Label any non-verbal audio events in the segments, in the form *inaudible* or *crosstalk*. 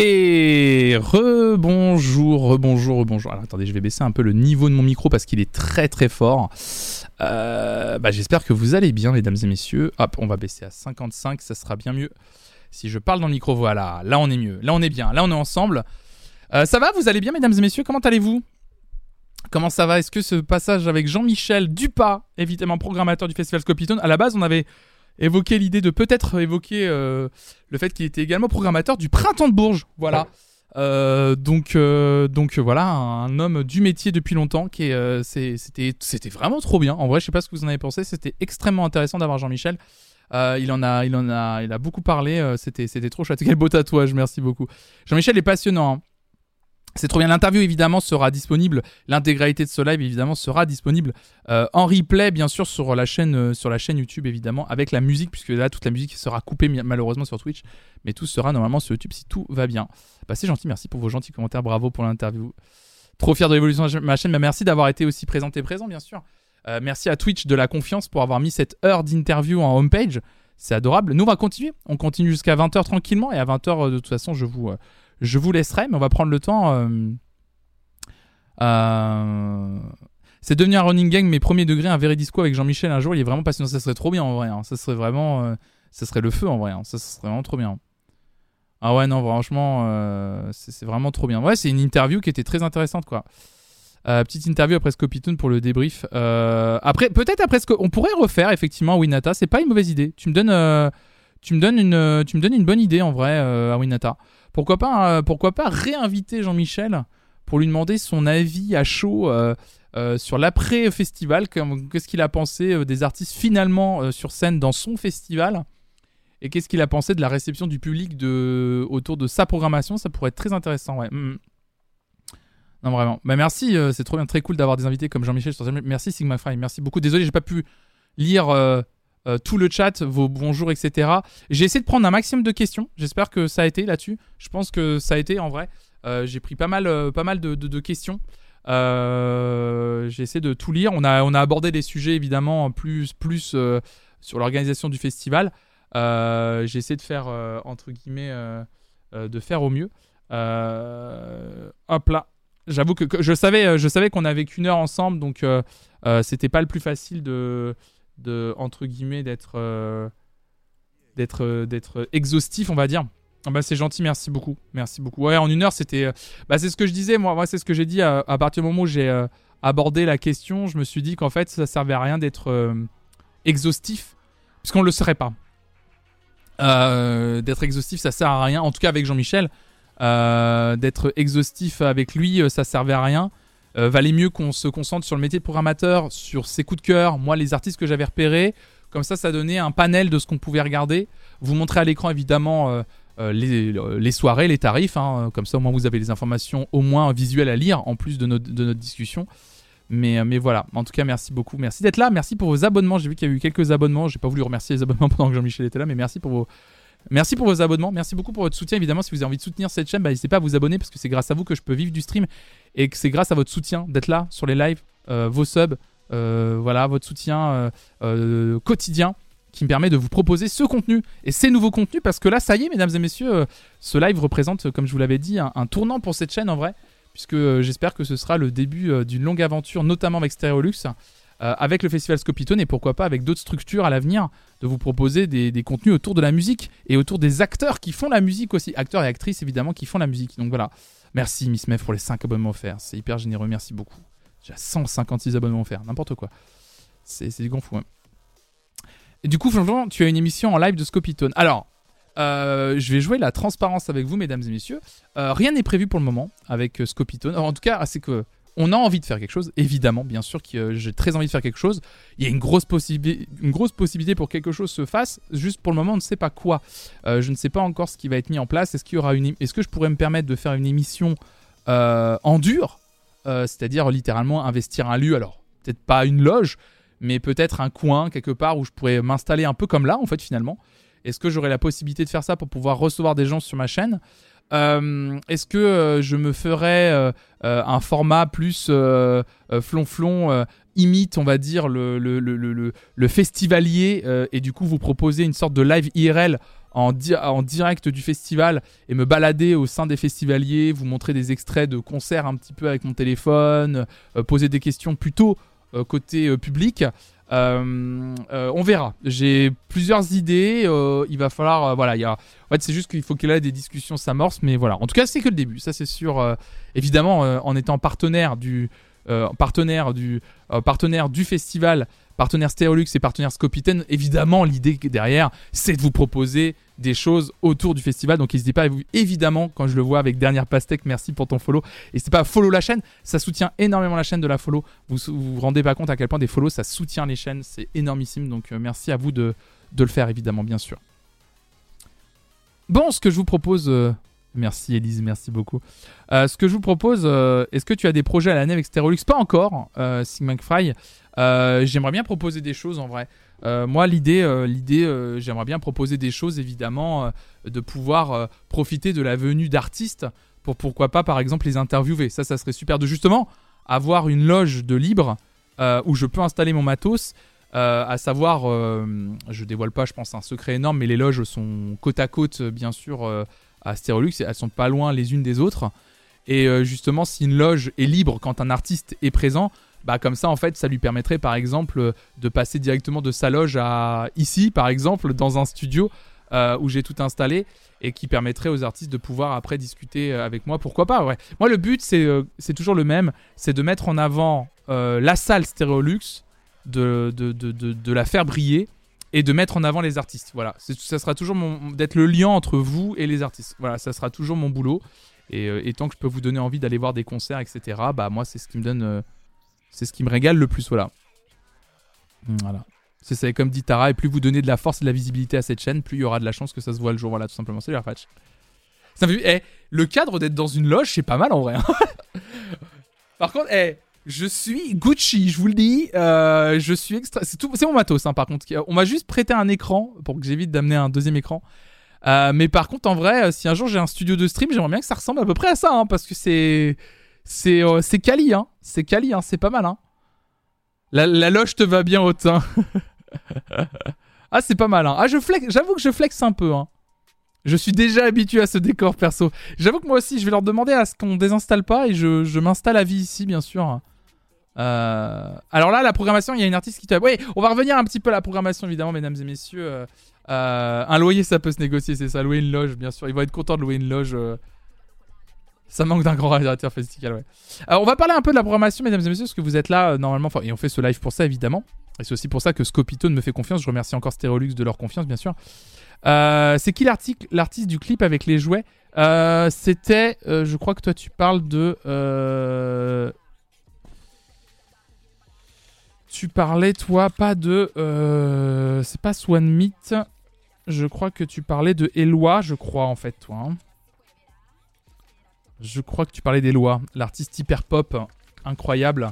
Et rebonjour, rebonjour, rebonjour. Alors attendez, je vais baisser un peu le niveau de mon micro parce qu'il est très très fort. Euh, bah, J'espère que vous allez bien, mesdames et messieurs. Hop, on va baisser à 55, ça sera bien mieux. Si je parle dans le micro, voilà, là on est mieux, là on est bien, là on est ensemble. Euh, ça va, vous allez bien, mesdames et messieurs? Comment allez-vous? Comment ça va? Est-ce que ce passage avec Jean-Michel Dupas, évidemment programmateur du Festival Scopitone, à la base on avait évoqué l'idée de peut-être évoquer euh, le fait qu'il était également programmateur du Printemps de Bourges. Voilà. Euh, donc, euh, donc voilà, un homme du métier depuis longtemps qui est, c'était, c'était vraiment trop bien. En vrai, je sais pas ce que vous en avez pensé. C'était extrêmement intéressant d'avoir Jean-Michel. il en a, il en a, il a beaucoup parlé. c'était, c'était trop chouette. *laughs* Quel beau tatouage, merci beaucoup. Jean-Michel est passionnant. Hein. C'est trop bien. L'interview évidemment sera disponible. L'intégralité de ce live évidemment sera disponible euh, en replay bien sûr sur la chaîne euh, sur la chaîne YouTube évidemment avec la musique puisque là toute la musique sera coupée malheureusement sur Twitch, mais tout sera normalement sur YouTube si tout va bien. Bah, c'est gentil, merci pour vos gentils commentaires, bravo pour l'interview. Trop fier de l'évolution de ma chaîne, mais merci d'avoir été aussi présenté présent bien sûr. Euh, merci à Twitch de la confiance pour avoir mis cette heure d'interview en homepage. C'est adorable. Nous on va continuer. On continue jusqu'à 20h tranquillement et à 20h de toute façon je vous je vous laisserai, mais on va prendre le temps. Euh, euh, c'est devenu un running gang, mais premier degré, un vrai disco avec Jean-Michel un jour. Il est vraiment passionnant. Ça serait trop bien en vrai. Hein. Ça serait vraiment. Euh, ça serait le feu en vrai. Hein. Ça, serait vraiment trop bien. Ah ouais, non, franchement, c'est vraiment trop bien. Ouais, c'est une interview qui était très intéressante, quoi. petite interview après Scopitoon pour le débrief. après, peut-être après ce on pourrait refaire effectivement Winata. C'est pas une mauvaise idée. Tu me donnes, tu me donnes une, tu me donnes une bonne idée en vrai à Winata. Pourquoi pas, euh, pourquoi pas réinviter Jean-Michel pour lui demander son avis à chaud euh, euh, sur l'après-festival, qu'est-ce qu'il a pensé des artistes finalement sur scène dans son festival? Et qu'est-ce qu'il a pensé de la réception du public autour de sa programmation? Ça pourrait être très intéressant, ouais. Mm, mm. Non, vraiment. Bah, merci, c'est trop bien, très cool d'avoir des invités comme Jean-Michel. Merci Sigma Fry, merci beaucoup. Désolé, j'ai pas pu lire tout le chat, vos bonjours, etc. J'ai essayé de prendre un maximum de questions. J'espère que ça a été là-dessus. Je pense que ça a été en vrai. Euh, j'ai pris pas mal, euh, pas mal de, questions. J'ai essayé de tout lire. On a, on a abordé des sujets évidemment plus, plus sur l'organisation du festival. J'ai essayé de faire entre guillemets, de faire au mieux. hop là. J'avoue que, que, je savais, je savais qu'on avait qu'une heure ensemble, donc c'était pas le plus facile de de entre guillemets d'être euh, d'être euh, d'être exhaustif on va dire. Ah bah c'est gentil merci beaucoup. Merci beaucoup. Ouais en une heure c'était euh, bah c'est ce que je disais moi, c'est ce que j'ai dit à, partir du moment où j'ai abordé la question je me suis dit qu'en fait ça servait à rien d'être exhaustif puisqu'on le serait pas. D'être exhaustif ça sert à rien en tout cas avec Jean-Michel. D'être exhaustif avec lui ça servait à rien euh, valait mieux qu'on se concentre sur le métier de programmateur, sur ses coups de cœur, moi les artistes que j'avais repérés. Comme ça, ça donnait un panel de ce qu'on pouvait regarder. Vous montrez à l'écran évidemment euh, euh, les, soirées, les tarifs. Hein. comme ça, au moins vous avez les informations au moins visuelles à lire en plus de, notre, de notre discussion. Mais, mais voilà, en tout cas, merci beaucoup. Merci d'être là. Merci pour vos abonnements. J'ai vu qu'il y a eu quelques abonnements. J'ai pas voulu remercier les abonnements *laughs* pendant que Jean-Michel était là, mais merci pour vos, Merci pour vos abonnements, merci beaucoup pour votre soutien. Évidemment, si vous avez envie de soutenir cette chaîne, bah, n'hésitez pas à vous abonner parce que c'est grâce à vous que je peux vivre du stream et que c'est grâce à votre soutien d'être là sur les lives, euh, vos subs, euh, voilà, votre soutien euh, quotidien qui me permet de vous proposer ce contenu et ces nouveaux contenus parce que là, ça y est, mesdames et messieurs, ce live représente, comme je vous l'avais dit, un, tournant pour cette chaîne en vrai, puisque j'espère que ce sera le début d'une longue aventure, notamment avec Stereolux. Euh, avec le festival Scopitone et pourquoi pas avec d'autres structures à l'avenir, de vous proposer des, contenus autour de la musique et autour des acteurs qui font la musique aussi. Acteurs et actrices évidemment qui font la musique. Donc voilà. Merci Miss Mev pour les 5 abonnements offerts. C'est hyper généreux, merci beaucoup. J'ai 156 abonnements offerts, n'importe quoi. C'est du grand fou. Hein. Et du coup, franchement, tu as une émission en live de Scopitone. Alors, euh, je vais jouer la transparence avec vous, mesdames et messieurs. Euh, rien n'est prévu pour le moment avec Scopitone. en tout cas, c'est que on a envie de faire quelque chose, évidemment, bien sûr que euh, j'ai très envie de faire quelque chose. Il y a une grosse, possibilité pour que quelque chose se fasse. Juste pour le moment, on ne sait pas quoi. Euh, je ne sais pas encore ce qui va être mis en place. Est-ce que je pourrais me permettre de faire une émission euh, en dur, c'est-à-dire littéralement investir un lieu. Alors peut-être pas une loge, mais peut-être un coin quelque part où je pourrais m'installer un peu comme là, en fait, finalement. Est-ce que j'aurai la possibilité de faire ça pour pouvoir recevoir des gens sur ma chaîne? Euh, est-ce que euh, je me ferais euh, un format plus flonflon imite, on va dire, le, le, le, le festivalier et du coup vous proposer une sorte de live IRL en, en, direct du festival et me balader au sein des festivaliers, vous montrer des extraits de concerts un petit peu avec mon téléphone, poser des questions plutôt côté public. Euh, euh, on verra. J'ai plusieurs idées. Euh, il va falloir, voilà, il y a. En fait, c'est juste qu'il faut qu'il ait des discussions s'amorcent, mais voilà. En tout cas, c'est que le début. Ça, c'est sûr. évidemment, en étant partenaire du partenaire du partenaire du festival partenaire Stereolux et partenaire Scopiten, évidemment, l'idée derrière, c'est de vous proposer des choses autour du festival. Donc n'hésitez pas, à vous, évidemment, quand je le vois avec Dernière Pastèque, merci pour ton follow. N'hésitez pas à follow la chaîne, ça soutient énormément la chaîne de la follow. Vous vous, rendez pas compte à quel point des follow, ça soutient les chaînes, c'est énormissime. Donc euh, merci à vous de, le faire, évidemment, bien sûr. Bon, ce que je vous propose... Euh, merci Elise, merci beaucoup. Euh, ce que je vous propose, est-ce que tu as des projets à l'année avec Stereolux Pas encore, Sigmund Fry. Euh, j'aimerais bien proposer des choses en vrai. Euh, moi, l'idée, euh, l'idée, j'aimerais bien proposer des choses, évidemment, de pouvoir profiter de la venue d'artistes pour pourquoi pas, par exemple, les interviewer. Ça, ça serait super de justement avoir une loge de libre où je peux installer mon matos. à savoir, je dévoile pas, je pense, un secret énorme, mais les loges sont côte à côte, bien sûr, à Stérolux. Elles sont pas loin les unes des autres. Et justement, si une loge est libre quand un artiste est présent, bah comme ça en fait ça lui permettrait par exemple de passer directement de sa loge à ici par exemple dans un studio euh, où j'ai tout installé et qui permettrait aux artistes de pouvoir après discuter euh, avec moi pourquoi pas ouais moi le but c'est euh, toujours le même c'est de mettre en avant la salle Stéréolux de de, de, de, la faire briller et de mettre en avant les artistes voilà ça sera toujours mon d'être le lien entre vous et les artistes voilà ça sera toujours mon boulot et, et tant que je peux vous donner envie d'aller voir des concerts etc bah moi c'est ce qui me donne c'est ce qui me régale le plus, voilà. Voilà. C'est ça, comme dit Tara, et plus vous donnez de la force et de la visibilité à cette chaîne, plus il y aura de la chance que ça se voit le jour. Voilà, tout simplement. Salut Arfatch. Ça fait, eh, le cadre d'être dans une loge, c'est pas mal en vrai. Hein. *laughs* par contre, eh, je suis Gucci, je vous le dis. Euh, je suis extra. C'est mon matos, hein, par contre. On m'a juste prêté un écran pour que j'évite d'amener un deuxième écran. Euh, mais par contre, en vrai, euh, si un jour j'ai un studio de stream, j'aimerais bien que ça ressemble à peu près à ça, hein, parce que c'est c'est euh, c'est quali, hein. C'est quali, hein. C'est pas mal, hein. La, loge te va bien au teint. *laughs* ah, c'est pas mal, hein. Ah, je flex, j'avoue que je flex un peu, hein. Je suis déjà habitué à ce décor perso. J'avoue que moi aussi, je vais leur demander à ce qu'on désinstalle pas et je, m'installe à vie ici, bien sûr. Euh, alors là, la programmation, il y a une artiste qui te. Oui, on va revenir un petit peu à la programmation, évidemment, mesdames et messieurs. Euh, un loyer, ça peut se négocier, c'est ça. Louer une loge, bien sûr. Ils vont être contents de louer une loge. Ça manque d'un grand réalisateur festival, ouais. Alors, on va parler un peu de la programmation, mesdames et messieurs, parce que vous êtes là, euh, normalement, et on fait ce live pour ça, évidemment. Et c'est aussi pour ça que Scopitone me fait confiance. Je remercie encore Stereolux de leur confiance, bien sûr. Euh, c'est qui l'artiste du clip avec les jouets? Euh, C'était, je crois que toi, tu parles de... Tu parlais, toi, pas de... c'est pas Swan Meat. Je crois que tu parlais de Eloi, je crois, en fait, toi. Hein. Je crois que tu parlais des lois. L'artiste hyper pop, incroyable.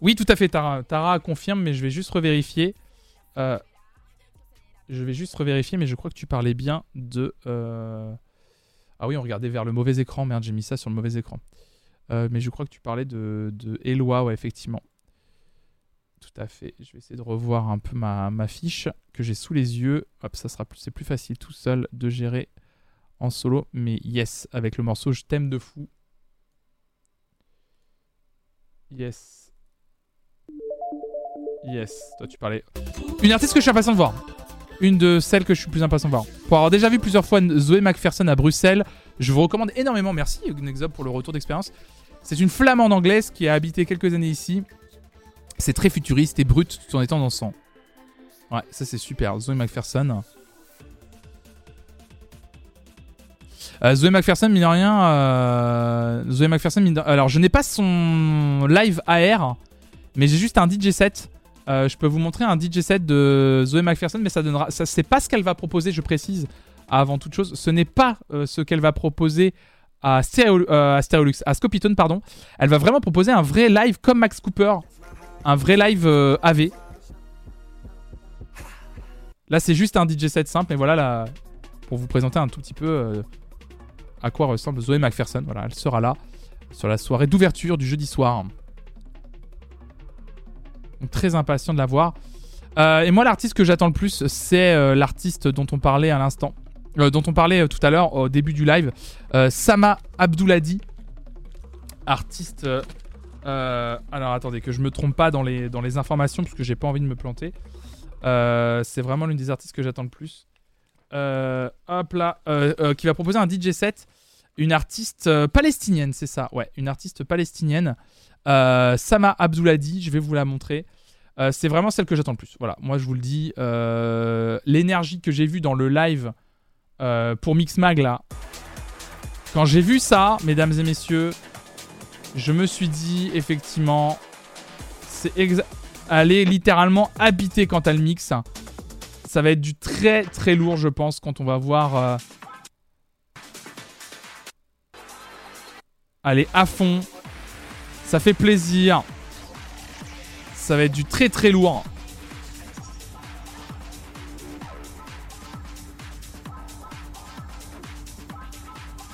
Oui, tout à fait, Tara. Tara confirme, mais je vais juste revérifier. Euh, je vais juste revérifier, mais je crois que tu parlais bien de. Euh, ah oui, on regardait vers le mauvais écran. Merde, j'ai mis ça sur le mauvais écran. Euh, mais je crois que tu parlais de, de Eloi, ouais, effectivement. Tout à fait. Je vais essayer de revoir un peu ma, ma fiche que j'ai sous les yeux. Hop, ça sera plus, c'est plus facile tout seul de gérer en solo, mais yes, avec le morceau Je t'aime de fou. Yes. Yes, toi tu parlais. Une artiste que je suis impatient de voir. Une de celles que je suis plus impatient de voir. Pour avoir déjà vu plusieurs fois Zoé McPherson à Bruxelles, je vous recommande énormément. Merci Nexob pour le retour d'expérience. C'est une flamande anglaise qui a habité quelques années ici. C'est très futuriste et brut tout en étant dansant. Ouais, ça c'est super. Zoé McPherson. Euh, Zoé McPherson, mine de rien. Euh, Zoé McPherson, mine Alors, je n'ai pas son live AR, mais j'ai juste un DJ set. Euh, je peux vous montrer un DJ set de Zoé McPherson, mais ça donnera. Ça, c'est pas ce qu'elle va proposer, je précise, avant toute chose. Ce n'est pas ce qu'elle va proposer à, Stereolux, à Scopitone, pardon. Elle va vraiment proposer un vrai live comme Max Cooper. Un vrai live AV. Là, c'est juste un DJ set simple, mais voilà, là, pour vous présenter un tout petit peu à quoi ressemble Zoé McPherson. Voilà, elle sera là sur la soirée d'ouverture du jeudi soir. très impatient de la voir. Euh, et moi, l'artiste que j'attends le plus, c'est euh, l'artiste dont on parlait à l'instant, euh, dont on parlait tout à l'heure au début du live, Sama Abdouladi, artiste. Alors attendez, que je me trompe pas dans les, dans les informations, parce que j'ai pas envie de me planter. c'est vraiment l'une des artistes que j'attends le plus. hop là, qui va proposer un DJ set, une artiste palestinienne, c'est ça, ouais, une artiste palestinienne, Sama Abdouladi, je vais vous la montrer. Euh, c'est vraiment celle que j'attends le plus. Voilà, moi je vous le dis, euh, l'énergie que j'ai vue dans le live euh, pour Mixmag là, quand j'ai vu ça, mesdames et messieurs, je me suis dit effectivement, c'est elle est littéralement habitée quand elle mixe. Ça va être du très très lourd, je pense, quand on va voir. Allez, à fond. Ça fait plaisir. Ça va être du très très lourd.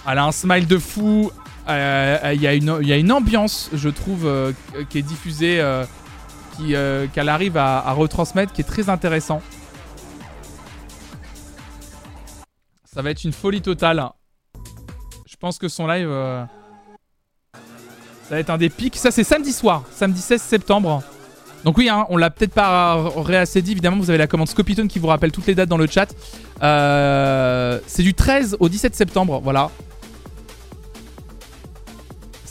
Elle a un smile de fou. Euh, il y, a une ambiance, je trouve, euh, qui est diffusée, euh, qu'elle arrive à, retransmettre, qui est très intéressant. Ça va être une folie totale. Je pense que son live, ça va être un des pics. Ça, c'est samedi soir, samedi 16 septembre. Donc oui, hein, on l'a peut-être pas réassé dit, évidemment, vous avez la commande Scopitone qui vous rappelle toutes les dates dans le chat. Euh, c'est du 13 au 17 septembre, voilà.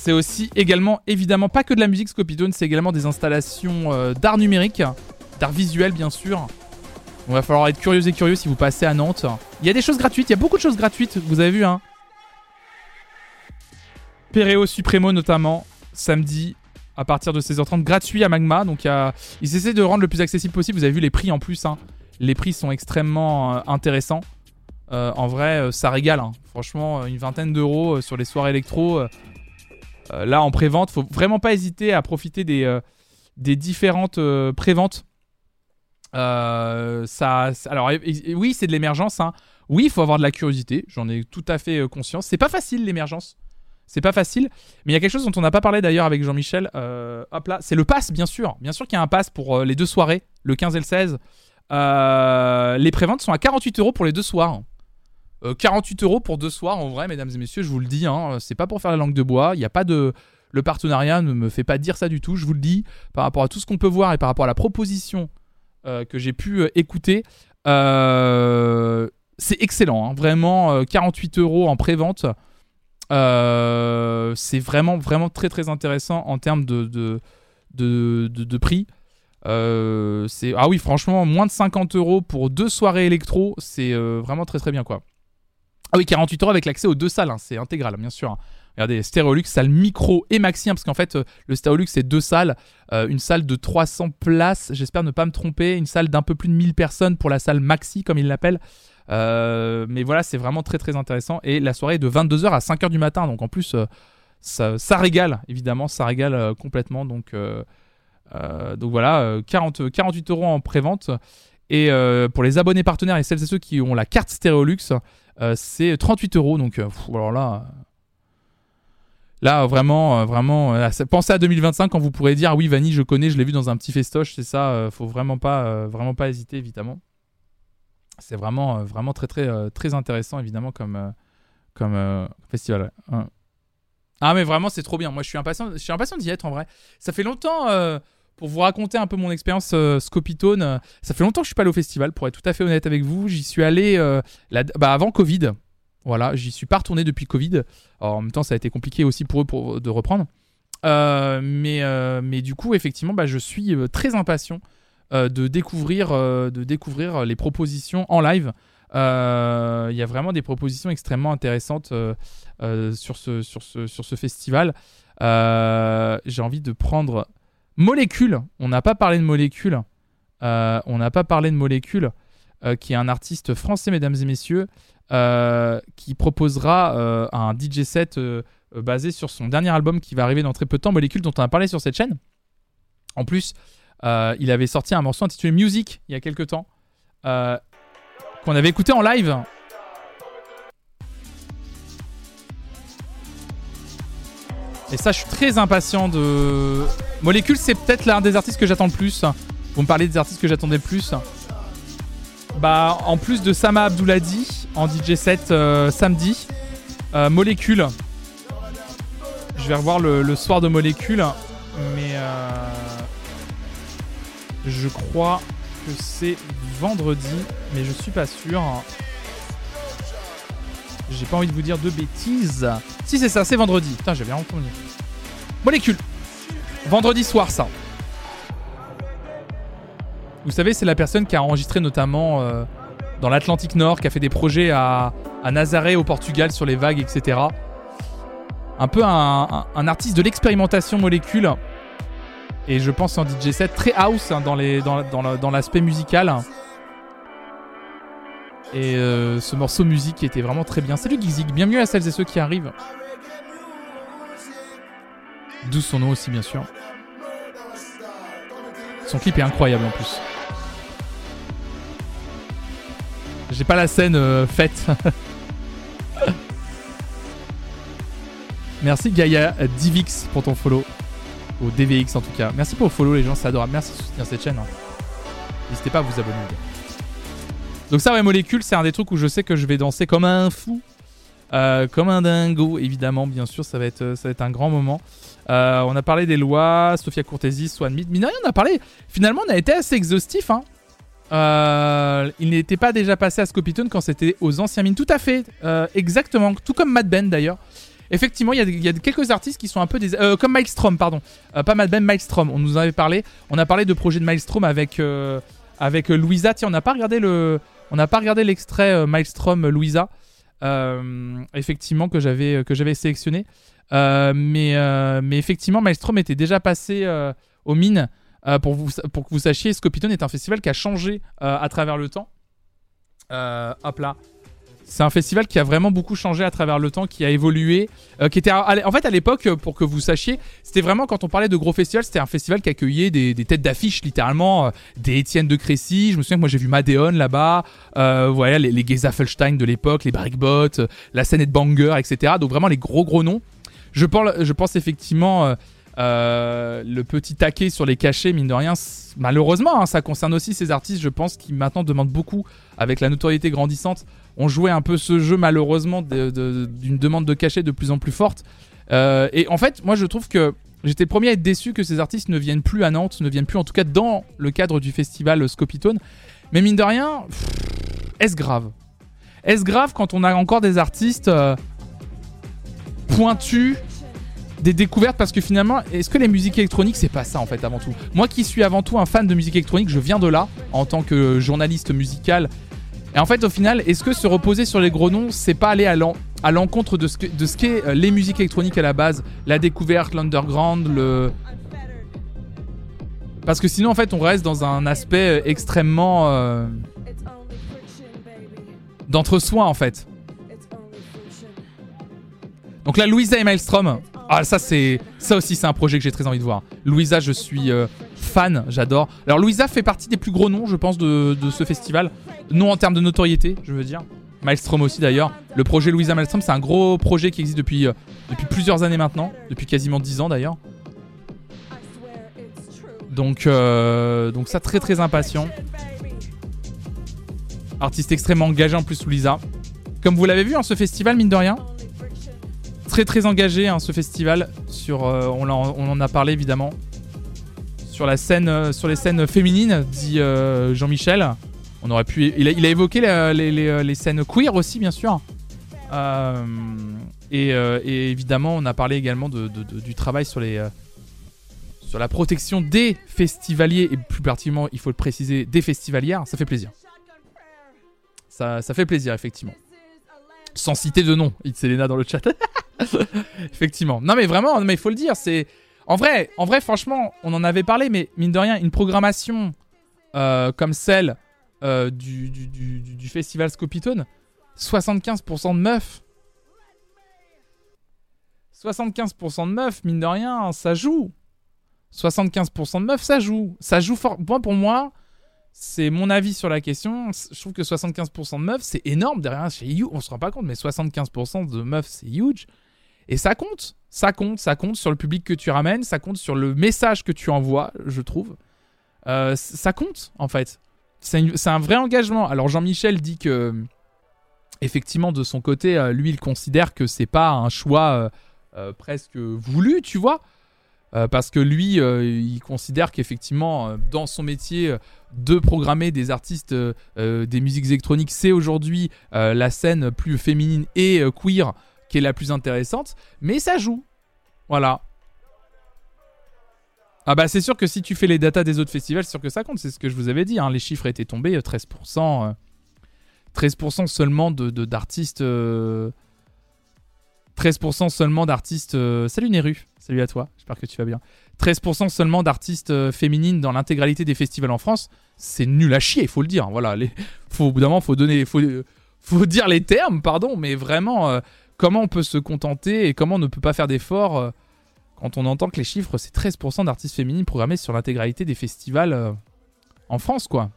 C'est aussi également, évidemment, pas que de la musique Scopitone, c'est également des installations euh, d'art numérique, d'art visuel bien sûr. Il va falloir être curieux et curieux si vous passez à Nantes. Il y a des choses gratuites, il y a beaucoup de choses gratuites, vous avez vu, hein. Péréo Supremo notamment, samedi à partir de 16h30 gratuit à Magma. Donc ils essaient de rendre le plus accessible possible. Vous avez vu les prix en plus. Hein. Les prix sont extrêmement euh, intéressants. Euh, en vrai, ça régale. Hein. Franchement, une vingtaine d'euros sur les soirées électro. Là, en pré-vente, faut vraiment pas hésiter à profiter des, des différentes pré-ventes. ça, alors, oui, c'est de l'émergence. Hein. Oui, il faut avoir de la curiosité. J'en ai tout à fait conscience. C'est pas facile l'émergence. C'est pas facile, mais il y a quelque chose dont on n'a pas parlé d'ailleurs avec Jean-Michel. Euh, hop c'est le pass, bien sûr. Bien sûr qu'il y a un pass pour euh, les deux soirées, le 15 et le 16. Euh, les préventes sont à 48 euros pour les deux soirs. 48 euros pour deux soirs, en vrai, mesdames et messieurs, je vous le dis, hein, c'est pas pour faire la langue de bois. Il n'y a pas de. Le partenariat ne me fait pas dire ça du tout, je vous le dis, par rapport à tout ce qu'on peut voir et par rapport à la proposition que j'ai pu écouter. c'est excellent, hein. vraiment 48 euros en prévente. Euh, c'est vraiment, vraiment très, très intéressant en termes de, de, de, prix. Euh, ah oui, franchement, moins de 50 euros pour deux soirées électro, c'est euh, vraiment très, très bien, quoi. Ah oui, 48 euros avec l'accès aux deux salles, hein, c'est intégral, bien sûr. Regardez, Stereolux, salle micro et maxi, hein, parce qu'en fait, le Stereolux, c'est deux salles. une salle de 300 places, j'espère ne pas me tromper. Une salle d'un peu plus de 1000 personnes pour la salle maxi, comme il l'appelle. Euh, mais voilà, c'est vraiment très très intéressant. Et la soirée est de 22h à 5h du matin. Donc en plus, euh, ça, régale, évidemment, ça régale euh, complètement. Donc, voilà, 40, 48 euros en pré-vente. Et pour les abonnés partenaires et celles et ceux qui ont la carte Stéréolux, c'est 38 euros. Donc alors là. Là, vraiment, vraiment, pensez à 2025 quand vous pourrez dire oui, Vanny, je connais, je l'ai vu dans un petit festoche, c'est ça. faut vraiment pas, vraiment pas hésiter, évidemment c'est vraiment, euh, vraiment très, très, euh, très intéressant, évidemment, comme, euh, comme festival. Ah, mais vraiment, c'est trop bien. Moi, je suis impatient, je suis impatient d'y être en vrai. Ça fait longtemps, pour vous raconter un peu mon expérience Scopitone, ça fait longtemps que je suis pas allé au festival, pour être tout à fait honnête avec vous. J'y suis allé bah, avant Covid. Voilà, j'y suis pas retourné depuis Covid. en même temps, ça a été compliqué aussi pour eux de reprendre. mais, mais du coup, effectivement, bah, je suis très impatient euh, de, découvrir, euh, de découvrir les propositions en live. Euh, il y a vraiment des propositions extrêmement intéressantes sur, ce, sur, ce, sur ce festival. J'ai envie de prendre Molécule. On n'a pas parlé de Molécule. on n'a pas parlé de Molécule, qui est un artiste français, mesdames et messieurs, qui proposera un DJ set basé sur son dernier album qui va arriver dans très peu de temps, Molécule, dont on a parlé sur cette chaîne. En plus, euh, il avait sorti un morceau intitulé Music il y a quelques temps, euh, qu'on avait écouté en live. Et ça, je suis très impatient de. Molécule, c'est peut-être l'un des artistes que j'attends le plus. Vous me parlez des artistes que j'attendais le plus. Bah, en plus de Sama Abdouladi en DJ set euh, samedi, euh, Molécule. Je vais revoir le, soir de Molécule, mais euh, je crois que c'est vendredi, mais je suis pas sûr. J'ai pas envie de vous dire de bêtises. Si c'est ça, c'est vendredi. Putain, j'ai bien entendu. Molécule. Vendredi soir, ça. Vous savez, c'est la personne qui a enregistré notamment euh, dans l'Atlantique Nord, qui a fait des projets à, à Nazaré au Portugal sur les vagues, etc. Un peu un, artiste de l'expérimentation molécule. Et je pense en DJ set très house hein, dans, l'aspect musical. Et euh, ce morceau musique était vraiment très bien. Salut Gizig, bienvenue à celles et ceux qui arrivent. D'où son nom aussi, bien sûr. Son clip est incroyable en plus. J'ai pas la scène euh, faite. *laughs* Merci Gaia Divix pour ton follow. Au DVX en tout cas. Merci pour le follow les gens, c'est adorable. Merci de soutenir cette chaîne. Hein. N'hésitez pas à vous abonner. Donc ça ouais molécule c'est un des trucs où je sais que je vais danser comme un fou. Euh, comme un dingo évidemment bien sûr ça va être, ça va être un grand moment. Euh, on a parlé des lois, Sofia Courtesi, Swan Mead. Rien, on a parlé. Finalement, on a été assez exhaustif. Hein. Euh, il n'était pas déjà passé à Scopitone quand c'était aux anciens mines. Tout à fait, euh, exactement. Tout comme Mad Ben d'ailleurs. Effectivement, il y, a, quelques artistes qui sont un peu des. comme Maelstrom, pardon. pas Mad Ben, Maelstrom. On nous en avait parlé. On a parlé de projet de Maelstrom avec, avec Louisa. Tiens, on n'a pas regardé le. On n'a pas regardé l'extrait Maelstrom Louisa. effectivement, que j'avais j'avais sélectionné. Euh, mais, euh, effectivement, Maelstrom était déjà passé euh, aux mines. pour que vous sachiez, Scopitone est un festival qui a changé à travers le temps. hop là. C'est un festival qui a vraiment beaucoup changé à travers le temps, qui a évolué, qui était en fait à l'époque, pour que vous sachiez, c'était vraiment quand on parlait de gros festivals, c'était un festival qui accueillait des, têtes d'affiche littéralement, des Étienne de Crécy. Je me souviens que moi j'ai vu Madeon là-bas, voilà les, les Geza Felstein de l'époque, les Brickbot, la scène de Banger, etc. Donc vraiment les gros gros noms. Je pense, effectivement euh, euh, le petit taquet sur les cachets, mine de rien, malheureusement, hein, ça concerne aussi ces artistes, je pense, qui maintenant demandent beaucoup, avec la notoriété grandissante, ont joué un peu ce jeu, malheureusement, d'une demande de cachet de plus en plus forte. Euh, et en fait, moi, je trouve que j'étais premier à être déçu que ces artistes ne viennent plus à Nantes, ne viennent plus, en tout cas, dans le cadre du festival Scopitone. Mais mine de rien, est-ce grave? Est-ce grave quand on a encore des artistes pointu des découvertes? Parce que finalement, est-ce que les musiques électroniques, c'est pas ça en fait avant tout? Moi qui suis avant tout un fan de musique électronique, je viens de là en tant que journaliste musical. Et en fait, au final, est-ce que se reposer sur les gros noms, c'est pas aller à l'encontre de ce qu'est euh, les musiques électroniques à la base, la découverte, l'underground, le. Parce que sinon, en fait, on reste dans un aspect euh, extrêmement. Euh, d'entre-soi en fait. Donc là, Louisa et Maelstrom. Ah, ça, c'est. Ça aussi, c'est un projet que j'ai très envie de voir. Louisa, je suis fan, j'adore. Alors, Louisa fait partie des plus gros noms, je pense, de, ce festival. Non en termes de notoriété, je veux dire. Maelstrom aussi, d'ailleurs. Le projet Louisa Maelstrom, c'est un gros projet qui existe depuis, euh, plusieurs années maintenant. Depuis quasiment 10 ans, d'ailleurs. Donc, euh, donc, ça, très très impatient. Artiste extrêmement engagé en plus, Louisa. Comme vous l'avez vu, hein, ce festival, mine de rien, très très engagé hein, ce festival. Sur, euh, on, en, a parlé évidemment sur la scène, euh, sur les scènes féminines, dit euh, Jean-Michel. On aurait pu, il a, évoqué les, scènes queer aussi, bien sûr. Et, évidemment, on a parlé également du travail sur la protection des festivaliers et plus particulièrement, il faut le préciser, des festivalières. Ça fait plaisir. Ça, fait plaisir, effectivement. Sans citer de nom, It's Selena dans le chat. *laughs* Effectivement. Non mais vraiment, mais il faut le dire, c'est en vrai, en vrai, franchement, on en avait parlé, mais mine de rien, une programmation euh, comme celle euh, du, festival Scopitone, 75% de meufs. 75% de meufs, mine de rien, ça joue. 75% de meufs, ça joue. Ça joue fort. Moi, pour moi, c'est mon avis sur la question. Je trouve que 75% de meufs, c'est énorme derrière. On se rend pas compte, mais 75% de meufs, c'est huge. Et ça compte. Ça compte. Ça compte sur le public que tu ramènes. Ça compte sur le message que tu envoies, je trouve. euh, ça compte en fait. C'est un vrai engagement. Alors Jean-Michel dit que effectivement de son côté, euh, lui il considère que c'est pas un choix presque voulu, tu vois. parce que lui, il considère qu'effectivement, dans son métier de programmer des artistes des musiques électroniques, c'est aujourd'hui la scène plus féminine et queer qui est la plus intéressante. Mais ça joue. Voilà. Ah bah c'est sûr que si tu fais les datas des autres festivals, c'est sûr que ça compte, c'est ce que je vous avais dit, hein. les chiffres étaient tombés, 13%, 13% euh, seulement de, d'artistes... 13% euh, seulement d'artistes... Euh, salut Neru, salut à toi, j'espère que tu vas bien. 13% seulement d'artistes féminines dans l'intégralité des festivals en France, c'est nul à chier, il faut le dire. Voilà, les... faut, au bout d'un moment, faut donner... Faut, faut dire les termes, pardon, mais vraiment, comment on peut se contenter et comment on ne peut pas faire d'efforts quand on entend que les chiffres, c'est 13% d'artistes féminines programmés sur l'intégralité des festivals euh, en France, quoi.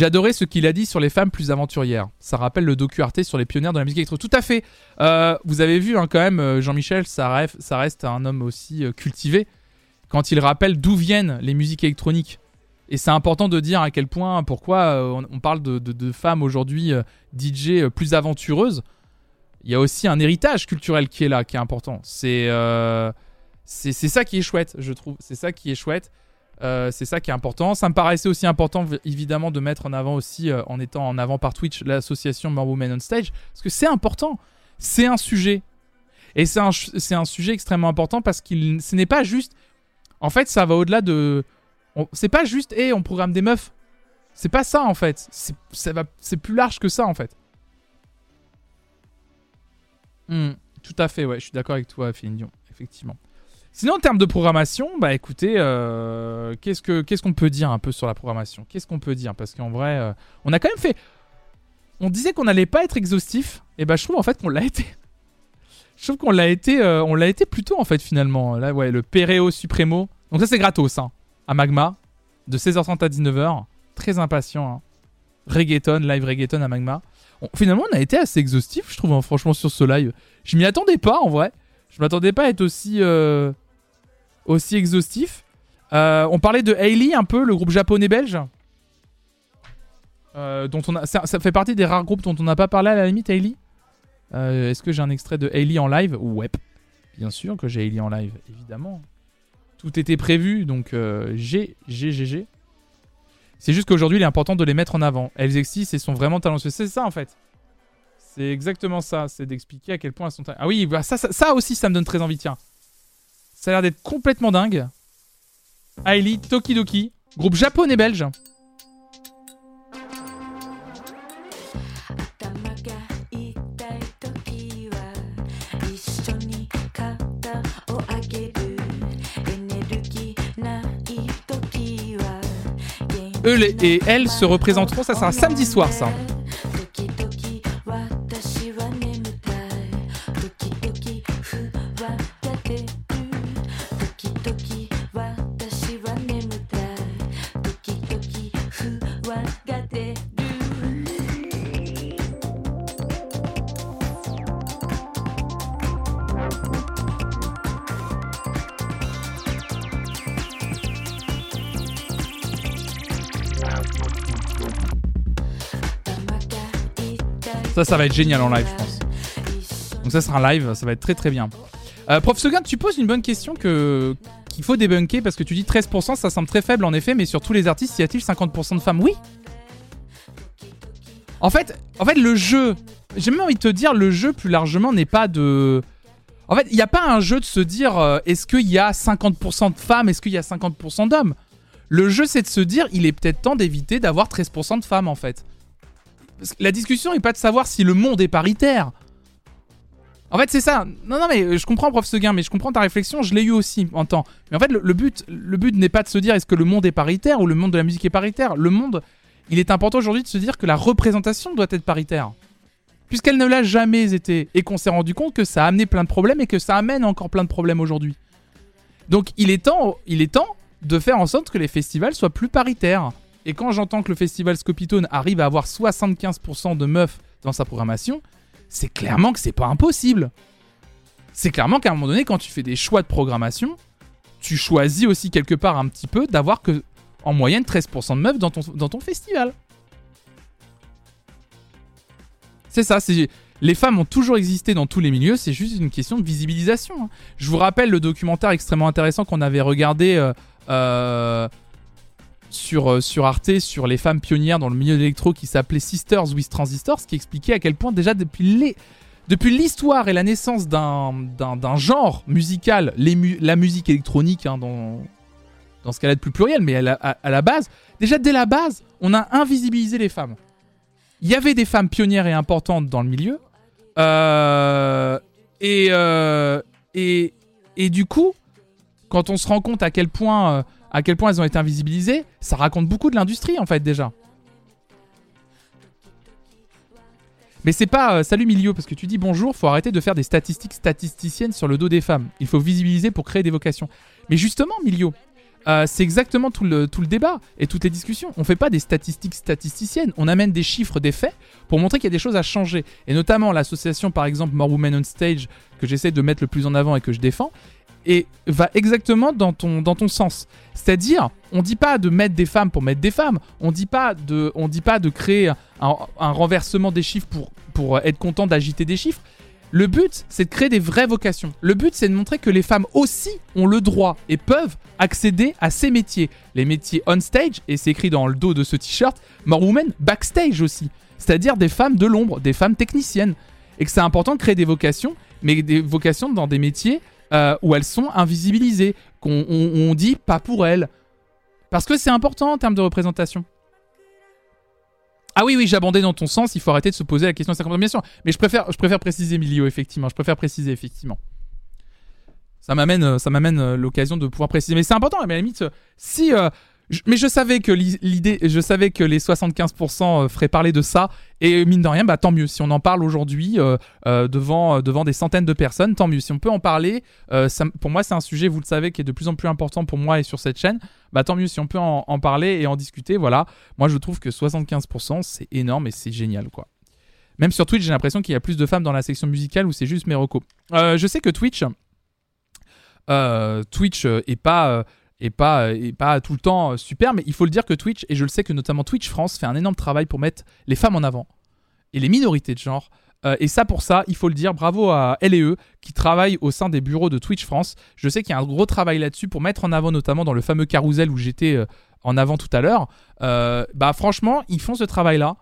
Adoré ce qu'il a dit sur les femmes plus aventurières. Ça rappelle le docu Arte sur les pionnières de la musique électronique. Tout à fait. Euh, vous avez vu hein, quand même, euh, Jean-Michel, ça, reste un homme aussi cultivé quand il rappelle d'où viennent les musiques électroniques. Et c'est important de dire à quel point, pourquoi on, parle de, femmes aujourd'hui DJ plus aventureuses il y a aussi un héritage culturel qui est là, qui est important. C'est euh, ça qui est chouette, je trouve. C'est ça qui est chouette. Euh, c'est ça qui est important. Ça me paraissait aussi important, évidemment, de mettre en avant aussi, euh, en étant en avant par Twitch, l'association More Women on Stage, parce que c'est important. C'est un sujet. Et c'est un, un, sujet extrêmement important parce que ce n'est pas juste. En fait, ça va au-delà de. C'est pas juste, hé, on programme des meufs. C'est pas ça, en fait. C'est plus large que ça, en fait. Hmm, tout à fait, ouais, je suis d'accord avec toi, Dion, effectivement. Sinon, en termes de programmation, bah écoutez, euh, qu'est-ce qu'on ce qu'on peut dire un peu sur la programmation? Qu'est-ce qu'on peut dire? Parce qu'en vrai, euh, on a quand même fait. On disait qu'on n'allait pas être exhaustif, et bah je trouve en fait qu'on l'a été. je trouve qu'on l'a été, euh, on l'a été plutôt en fait finalement. Là, ouais, le Pereo Supremo. Donc ça c'est gratos, hein, à Magma, de 16h30 à 19h. Très impatient. Hein. Reggaeton, live reggaeton à Magma finalement, on a été assez exhaustif, je trouve, hein, franchement, sur ce live. Je m'y attendais pas, en vrai. Je m'attendais pas à être aussi, euh, aussi exhaustif. Euh, on parlait de Hailey un peu, le groupe japonais-belge. Euh, dont on a, ça, fait partie des rares groupes dont on n'a pas parlé à la limite, Hailey. Est-ce que j'ai un extrait de Hailey en live? Ouais, bien sûr que j'ai Hailey en live, évidemment. Tout était prévu, donc j'ai, j'ai, j'ai, j'ai. C'est juste qu'aujourd'hui, il est important de les mettre en avant. Elles existent et sont vraiment talentueuses. C'est ça, en fait. C'est exactement ça. C'est d'expliquer à quel point elles sont Ah oui, bah, ça, ça, aussi, ça me donne très envie, tiens. Ça a l'air d'être complètement dingue. Ailey, Tokidoki, groupe japonais-belge. Eux et elles se représenteront, ça sera samedi soir ça. Ça, ça va être génial en live, je pense. Donc ça sera un live, ça va être très très bien. Euh, Prof Seguin, tu poses une bonne question que qu'il faut débunker parce que tu dis 13%, ça semble très faible en effet, mais sur tous les artistes, y a-t-il 50% de femmes? Oui. En fait, en fait, le jeu, j'ai même envie de te dire, le jeu plus largement n'est pas de. En fait, il n'y a pas un jeu de se dire euh, est-ce qu'il y a 50% de femmes, est-ce qu'il y a 50% d'hommes? Le jeu, c'est de se dire il est peut-être temps d'éviter d'avoir 13% de femmes en fait la discussion n'est pas de savoir si le monde est paritaire. En fait, c'est ça. Non, non, mais euh, je comprends, prof Seguin, mais je comprends ta réflexion. Je l'ai eu aussi en temps. Mais en fait, le, but, le but n'est pas de se dire est-ce que le monde est paritaire ou le monde de la musique est paritaire? Le monde, il est important aujourd'hui de se dire que la représentation doit être paritaire. Puisqu'elle ne l'a jamais été. Et qu'on s'est rendu compte que ça a amené plein de problèmes et que ça amène encore plein de problèmes aujourd'hui. Donc, il est, temps, il est temps de faire en sorte que les festivals soient plus paritaires. Et quand j'entends que le festival Scopitone arrive à avoir 75% de meufs dans sa programmation, c'est clairement que c'est pas impossible. C'est clairement qu'à un moment donné, quand tu fais des choix de programmation, tu choisis aussi quelque part un petit peu d'avoir que en moyenne 13% de meufs dans ton, dans ton festival. C'est ça, les femmes ont toujours existé dans tous les milieux, c'est juste une question de visibilisation. hein. Je vous rappelle le documentaire extrêmement intéressant qu'on avait regardé euh, euh, sur, euh, sur Arte sur les femmes pionnières dans le milieu de qui s'appelait Sisters with Transistors, qui expliquait à quel point déjà depuis les, depuis l'histoire et la naissance d'un, genre musical, la musique électronique, hein, dans, dans ce cas-là de plus pluriel, mais à la, base, déjà dès la base, on a invisibilisé les femmes. Il y avait des femmes pionnières et importantes dans le milieu, euh, et, euh, et, et du coup, quand on se rend compte à quel point, à quel point elles ont été invisibilisées, ça raconte beaucoup de l'industrie en fait déjà. Mais c'est pas euh, salut milieu parce que tu dis bonjour, faut arrêter de faire des statistiques statisticiennes sur le dos des femmes. Il faut visibiliser pour créer des vocations. Mais justement, milieu, euh, c'est exactement tout le, débat et toutes les discussions. On fait pas des statistiques statisticiennes, on amène des chiffres, des faits pour montrer qu'il y a des choses à changer. Et notamment l'association, par exemple, More Women on Stage, que j'essaie de mettre le plus en avant et que je défends, et va exactement dans ton, dans sens. C'est-à-dire, on dit pas de mettre des femmes pour mettre des femmes, on dit dit pas de créer un, un renversement des chiffres pour, pour être content d'agiter des chiffres. Le but, c'est de créer des vraies vocations. Le but, c'est de montrer que les femmes aussi ont le droit et peuvent accéder à ces métiers. Les métiers on stage, et c'est écrit dans le dos de ce t-shirt, More Women backstage aussi. C'est-à-dire des femmes de l'ombre, des femmes techniciennes. Et que c'est important de créer des vocations, mais des vocations dans des métiers euh, où elles sont invisibilisées, qu'on on- dit pas pour elles. Parce que c'est important en termes de représentation. Ah oui, oui, j'abondais dans ton sens, il faut arrêter de se poser la question de 50 bien sûr. Mais je préfère, je préfère préciser, Milio, effectivement. Je préfère préciser, effectivement. Ça m'amène, euh, ça m'amène euh, l'occasion de pouvoir préciser. Mais c'est important, mais à la limite, euh, si. Mais je savais que l'i- l'idée, je savais que les 75% euh, feraient parler de ça. Et mine de rien, bah tant mieux. Si on en parle aujourd'hui euh, euh, devant, devant des centaines de personnes, tant mieux. Si on peut en parler, pour moi, c'est un sujet, vous le savez, qui est de plus en plus important pour moi et sur cette chaîne. Bah tant mieux si on peut en, parler et en discuter. Voilà. Moi, je trouve que 75%, c'est énorme et c'est génial, quoi. Même sur Twitch, j'ai l'impression qu'il y a plus de femmes dans la section musicale où c'est juste mes recos. Je sais que Twitch, Twitch est pas, est pas, est pas tout le temps euh, super, mais il faut le dire que Twitch, et je le sais que notamment Twitch France fait un énorme travail pour mettre les femmes en avant et les minorités de genre. Euh, et ça, pour ça, il faut le dire, bravo à LE qui travaille au sein des bureaux de Twitch France. Je sais qu'il y a un gros travail là-dessus pour mettre en avant, notamment dans le fameux carousel où j'étais euh, en avant tout à l'heure. Euh, bah, franchement, ils font ce travail-là.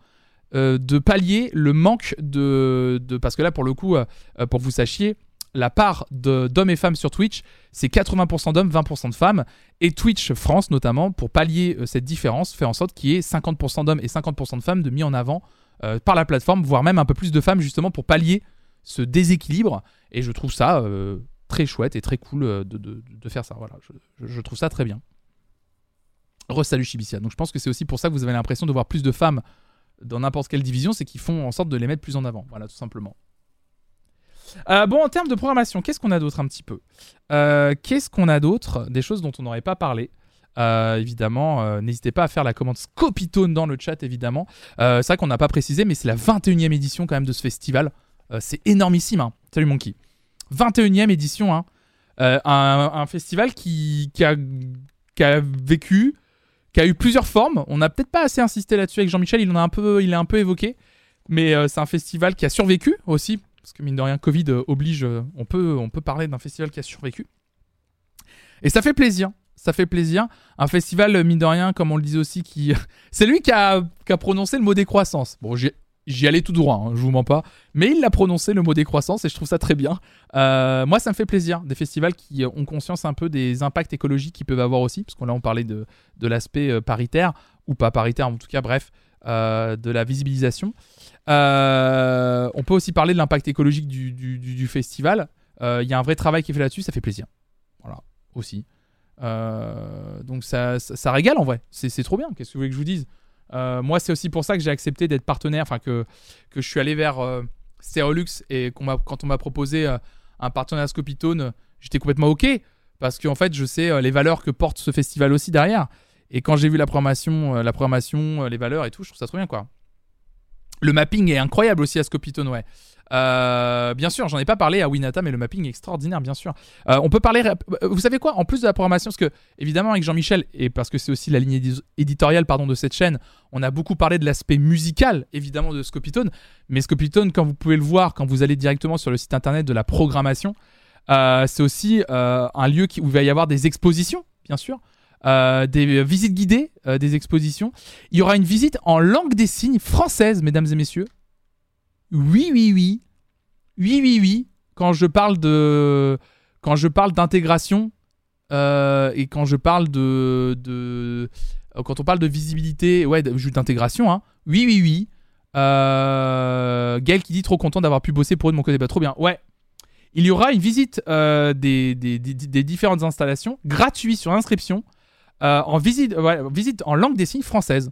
euh, de pallier le manque de, de- Parce que là, pour le coup, euh, euh, pour que vous sachiez, la part d'hommes et femmes sur Twitch, c'est 80% d'hommes, 20% de femmes. Et Twitch France, notamment, pour pallier euh, cette différence, fait en sorte qu'il y ait 50% d'hommes et 50% de femmes de mis en avant euh, par la plateforme, voire même un peu plus de femmes, justement, pour pallier ce déséquilibre. Et je trouve ça euh, très chouette et très cool de, faire ça. Voilà, je, trouve ça très bien. Re-salut. Donc je pense que c'est aussi pour ça que vous avez l'impression de voir plus de femmes dans n'importe quelle division, c'est qu'ils font en sorte de les mettre plus en avant. Voilà, tout simplement. Euh, bon, en termes de programmation, qu'est-ce qu'on a d'autre un petit peu Euh, Qu'est-ce qu'on a d'autre Des choses dont on n'aurait pas parlé. Euh, évidemment, n'hésitez pas à faire la commande Scopitone dans le chat, évidemment. C'est vrai qu'on n'a pas précisé, mais c'est la 21e édition quand même de ce festival. C'est énormissime. hein. Salut Monkey. 21e édition. hein. Un, festival qui, a, vécu, qui a eu plusieurs formes. On n'a peut-être pas assez insisté là-dessus avec Jean-Michel, il en a un peu, il un peu évoqué. Mais c'est un festival qui a survécu aussi, parce que mine de rien, Covid euh, oblige, euh, on, peut, parler d'un festival qui a survécu. Et ça fait plaisir, ça fait plaisir. Un festival, euh, mine de rien, comme on le disait aussi, qui... *laughs* c'est lui qui a, qui prononcé le mot décroissance. Bon, j'y allais tout droit, hein, je vous mens pas. Mais il l'a prononcé, le mot décroissance, et je trouve ça très bien. Moi, ça me fait plaisir, des festivals qui ont conscience un peu des impacts écologiques qu'ils peuvent avoir aussi, parce qu'on là, on parlait de, l'aspect paritaire, ou pas paritaire, en tout cas, bref, de la visibilisation. Euh, on peut aussi parler de l'impact écologique du, festival. Euh, Il y a un vrai travail qui est fait là-dessus, ça fait plaisir. Voilà, aussi. Euh, donc ça, ça, régale en vrai, c'est trop bien, qu'est-ce que vous voulez que je vous dise? Euh, Moi, c'est aussi pour ça que j'ai accepté d'être partenaire, enfin que, que je suis allé vers euh, et m'a- quand on m'a proposé euh, un partenariat Scopitone, j'étais complètement OK, parce qu'en fait, je sais euh, les valeurs que porte ce festival aussi derrière. Et quand j'ai vu la programmation, euh, la programmation euh, les valeurs et tout, je trouve ça trop bien, quoi. Le mapping est incroyable aussi à Scopitone, ouais. Euh, bien sûr, j'en ai pas parlé à Winata, mais le mapping est extraordinaire, bien sûr. On peut parler. Vous savez quoi En plus de la programmation, parce que évidemment avec Jean-Michel et parce que c'est aussi la ligne éditoriale pardon de cette chaîne, on a beaucoup parlé de l'aspect musical évidemment de Scopitone. Mais Scopitone, quand vous pouvez le voir, quand vous allez directement sur le site internet de la programmation, c'est aussi un lieu où il va y avoir des expositions, bien sûr. Des visites guidées, des expositions. Il y aura une visite en langue des signes française, mesdames et messieurs. Oui, oui, oui. Oui, oui, oui. Quand je parle de. Quand je parle d'intégration euh, et quand je parle de, de. Quand on parle de visibilité, ouais, d'intégration, hein. Oui, oui, oui. Euh, Gaël qui dit trop content d'avoir pu bosser pour eux de mon côté. Bah, trop bien. Ouais. Il y aura une visite euh, des, des, des, différentes installations gratuite sur inscription en visite, visite en langue des signes française.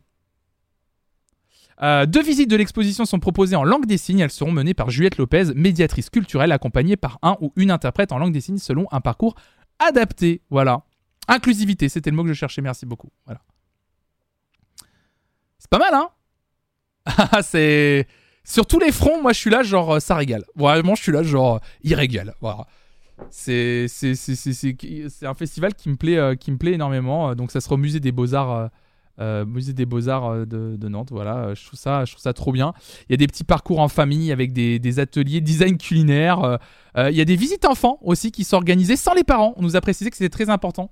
Euh, deux visites de l'exposition sont proposées en langue des signes. Elles seront menées par Juliette Lopez, médiatrice culturelle, accompagnée par un ou une interprète en langue des signes selon un parcours adapté. Voilà. Inclusivité, c'était le mot que je cherchais. Merci beaucoup. Voilà. C'est pas mal, hein? *laughs* C'est sur tous les fronts. Moi, je suis là, genre ça régale. Vraiment, je suis là, genre il régale. Voilà. C'est un festival qui me plaît euh, qui me plaît énormément. Donc ça sera au musée des Beaux Arts euh, euh, euh, de, Nantes. Voilà, euh, je trouve, ça, je trouve ça trop bien. Il y a des petits parcours en famille avec des, ateliers design culinaire. il y a des visites enfants aussi qui sont organisées sans les parents. On nous a précisé que c'était très important.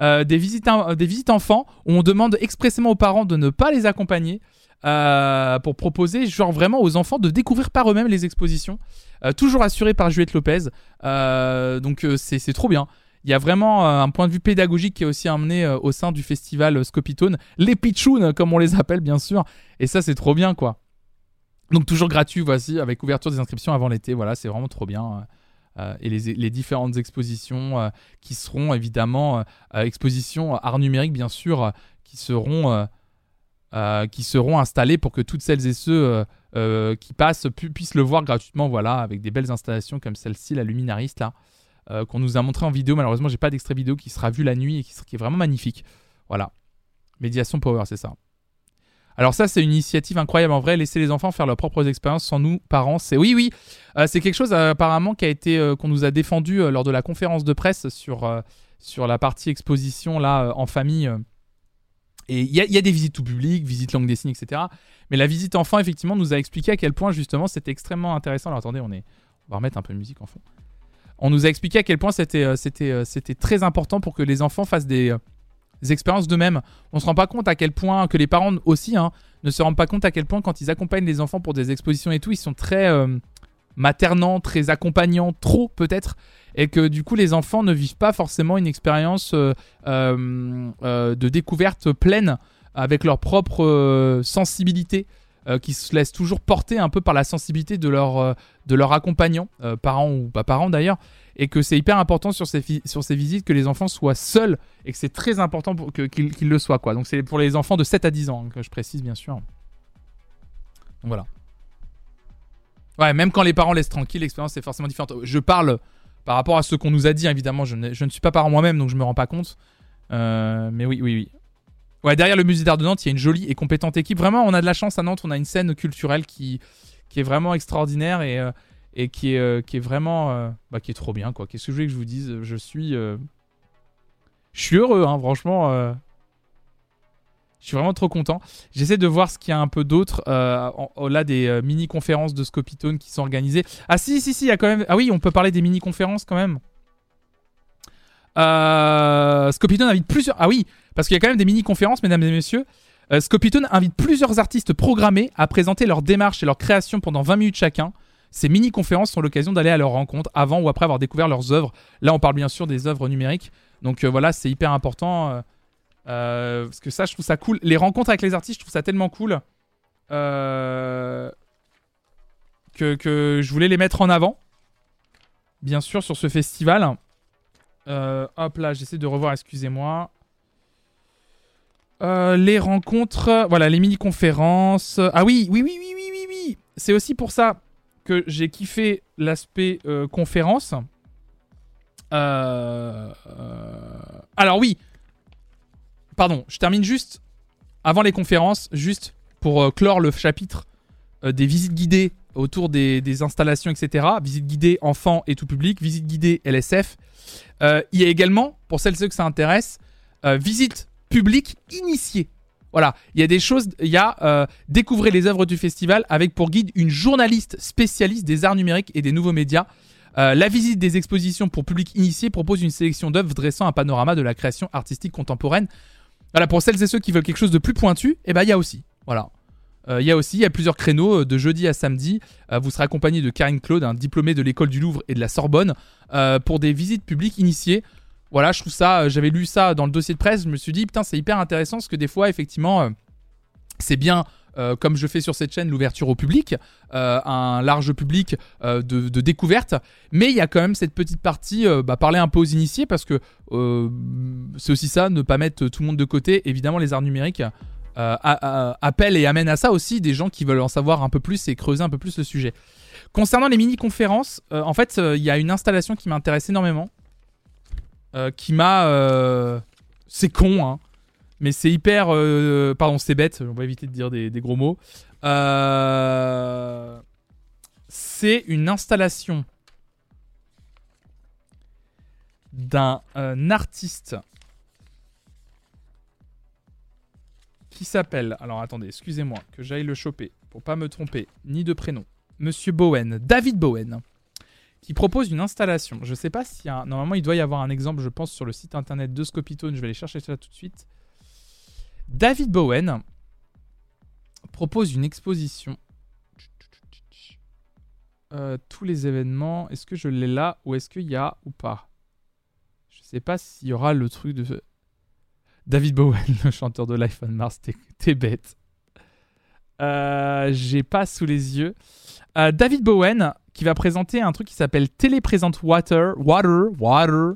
des, visites, des visites enfants où on demande expressément aux parents de ne pas les accompagner. Pour proposer genre vraiment aux enfants de découvrir par eux-mêmes les expositions. toujours assuré par Juliette Lopez. donc c'est trop bien. Il y a vraiment euh, un point de vue pédagogique qui est aussi amené euh, au sein du festival euh, Scopitone. Les pitchouns, comme on les appelle, bien sûr. Et ça, c'est trop bien, quoi. Donc, toujours gratuit, voici, avec ouverture des inscriptions avant l'été. Voilà, c'est vraiment trop bien. et les, différentes expositions qui seront évidemment expositions art numérique, bien sûr, qui seront. Qui seront installées pour que toutes celles et ceux qui passent puissent le voir gratuitement, voilà, avec des belles installations comme celle-ci, la Luminariste, là. Euh, qu'on nous a montré en vidéo. Malheureusement, j'ai pas d'extrait vidéo qui sera vu la nuit et qui, est vraiment magnifique. Voilà. Médiation Power, c'est ça. Alors ça, c'est une initiative incroyable en vrai. Laisser les enfants faire leurs propres expériences sans nous, parents, c'est oui, oui. Euh, c'est quelque chose euh, apparemment qui a été qu'on nous a défendu lors de la conférence de presse sur sur la partie exposition là en famille. Et il y, a des visites tout public, visites langue des signes, etc. Mais la visite enfant, effectivement, nous a expliqué à quel point justement c'était extrêmement intéressant. Alors attendez, on est, on va remettre un peu de musique en fond on nous a expliqué à quel point c'était euh, euh, très important pour que les enfants fassent des, euh, expériences d'eux-mêmes. On se rend pas compte à quel point que les parents aussi hein, ne se rendent pas compte à quel point quand ils accompagnent les enfants pour des expositions et tout, ils sont très maternants, très accompagnants, trop peut-être, et que du coup les enfants ne vivent pas forcément une expérience de découverte pleine avec leur propre sensibilité. Euh, qui se laissent toujours porter un peu par la sensibilité de leur, euh, de leur accompagnant, euh, parents ou pas parents d'ailleurs, et que c'est hyper important sur ces, sur ces visites que les enfants soient seuls et que c'est très important qu'ils le soient. Quoi. Donc c'est pour les enfants de 7 à 10 ans, hein, que je précise bien sûr. Voilà. Ouais, même quand les parents laissent tranquille, l'expérience est forcément différente. Je parle par rapport à ce qu'on nous a dit, évidemment, je, ne suis pas parent moi-même, donc je me rends pas compte. mais oui, oui, oui. Ouais, derrière le musée d'art de Nantes, il y a une jolie et compétente équipe. Vraiment, on a de la chance à Nantes, on a une scène culturelle qui, est vraiment extraordinaire et, euh, et qui, est, euh, qui est vraiment. Euh, bah, qui est trop bien, quoi. Qu'est-ce que je voulais que je vous dise? Je suis. Je suis heureux, hein, franchement. Je suis vraiment trop content. J'essaie de voir ce qu'il y a un peu d'autre au-delà des mini-conférences de Scopitone qui sont organisées. Ah si, si, si, il y a quand même... Ah oui, on peut parler des mini-conférences quand même. Euh, Scopitone invite plusieurs. Ah oui, parce qu'il y a quand même des mini-conférences, mesdames et messieurs. Euh, Scopitone invite plusieurs artistes programmés à présenter leur démarche et leur création pendant 20 minutes chacun. Ces mini-conférences sont l'occasion d'aller à leur rencontre avant ou après avoir découvert leurs œuvres. Là, on parle bien sûr des œuvres numériques. Donc euh, voilà, c'est hyper important. Parce que ça, je trouve ça cool. Les rencontres avec les artistes, je trouve ça tellement cool. que, que je voulais les mettre en avant. Bien sûr, sur ce festival. Euh, hop là, j'essaie de revoir, excusez-moi. Euh, les rencontres, voilà, les mini-conférences. Ah oui, oui, oui, oui, oui, oui, oui. C'est aussi pour ça que j'ai kiffé l'aspect euh, conférence. Alors oui. Pardon, je termine juste avant les conférences, juste pour clore le chapitre des visites guidées autour des, installations, etc. Visites guidées enfants et tout public, visites guidées LSF. il y a également, pour celles et ceux que ça intéresse, visite publique. Voilà, il y a des choses, il y a euh, découvrir les œuvres du festival avec pour guide une journaliste spécialiste des arts numériques et des nouveaux médias. Euh, la visite des expositions pour public initié propose une sélection d'œuvres dressant un panorama de la création artistique contemporaine. Voilà, pour celles et ceux qui veulent quelque chose de plus pointu, eh ben il y a aussi. Voilà. Euh, il y a aussi, il y a plusieurs créneaux de jeudi à samedi. vous serez accompagné de Karine Claude, un diplômé de l'école du Louvre et de la Sorbonne, pour des visites publiques initiées. Voilà, je trouve ça, j'avais lu ça dans le dossier de presse, je me suis dit, putain, c'est hyper intéressant parce que des fois, effectivement, euh, c'est bien. Euh, comme je fais sur cette chaîne, l'ouverture au public, euh, un large public de, découverte, mais il y a quand même cette petite partie, bah, parler un peu aux initiés, parce que c'est aussi ça, ne pas mettre tout le monde de côté. Évidemment, les arts numériques appellent et amènent à ça aussi des gens qui veulent en savoir un peu plus et creuser un peu plus le sujet. Concernant les mini-conférences, en fait, il y a une installation qui m'intéresse énormément. Euh, qui m'a. Euh, c'est con, hein. Mais c'est hyper. Euh, pardon, c'est bête. On va éviter de dire des, gros mots. C'est une installation d'un artiste qui s'appelle. Alors attendez, excusez-moi que j'aille le choper pour pas me tromper, ni de prénom. Monsieur Bowen, David Bowen qui propose une installation. Je ne sais pas a. Normalement, il doit y avoir un exemple, je pense, sur le site internet de Scopitone. Je vais aller chercher ça tout de suite. David Bowen propose une exposition. Euh, tous les événements. Est-ce que je l'ai là ou est-ce qu'il y a ou pas? Je ne sais pas s'il y aura le truc de. David Bowen, le chanteur de Life on Mars, t'es bête. Euh, J'ai pas sous les yeux. Euh, David Bowen qui va présenter un truc qui s'appelle Téléprésente Water. Water, Water.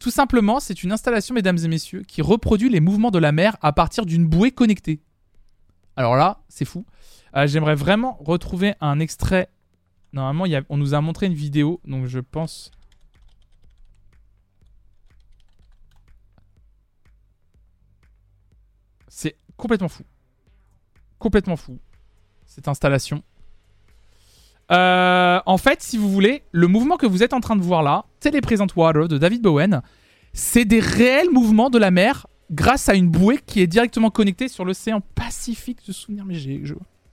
Tout simplement, c'est une installation, mesdames et messieurs, qui reproduit les mouvements de la mer à partir d'une bouée connectée. Alors là, c'est fou. Euh, j'aimerais vraiment retrouver un extrait. Normalement, on nous a montré une vidéo, donc je pense. C'est complètement fou. Complètement fou. Cette installation. Euh, en fait, si vous voulez, le mouvement que vous êtes en train de voir là, Télépresent Water de David Bowen, c'est des réels mouvements de la mer grâce à une bouée qui est directement connectée sur l'océan Pacifique. De souvenir, mais j'ai.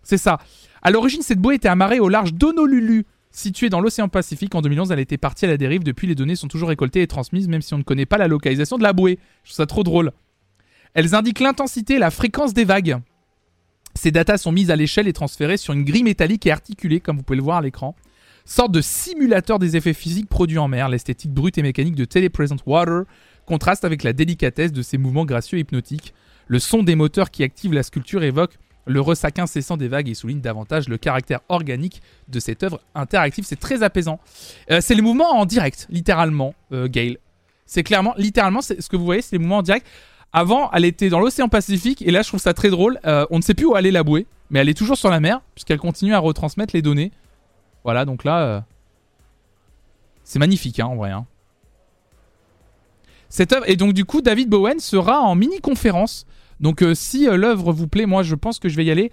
C'est ça. À l'origine, cette bouée était amarrée au large d'Honolulu, située dans l'océan Pacifique. En 2011, elle était partie à la dérive. Depuis, les données sont toujours récoltées et transmises, même si on ne connaît pas la localisation de la bouée. Je trouve ça trop drôle. Elles indiquent l'intensité et la fréquence des vagues. Ces datas sont mises à l'échelle et transférées sur une grille métallique et articulée, comme vous pouvez le voir à l'écran. Sorte de simulateur des effets physiques produits en mer, l'esthétique brute et mécanique de Telepresent Water contraste avec la délicatesse de ses mouvements gracieux et hypnotiques. Le son des moteurs qui activent la sculpture évoque le ressac incessant des vagues et souligne davantage le caractère organique de cette œuvre interactive. C'est très apaisant. Euh, c'est les mouvements en direct, littéralement, euh, Gail. C'est clairement, littéralement, ce que vous voyez, c'est les mouvements en direct. Avant, elle était dans l'océan Pacifique et là, je trouve ça très drôle. Euh, on ne sait plus où aller la bouée, mais elle est toujours sur la mer puisqu'elle continue à retransmettre les données. Voilà, donc là, euh, c'est magnifique hein, en vrai. Hein. Cette œuvre et donc du coup, David Bowen sera en mini conférence. Donc euh, si l'œuvre vous plaît, moi je pense que je vais y aller.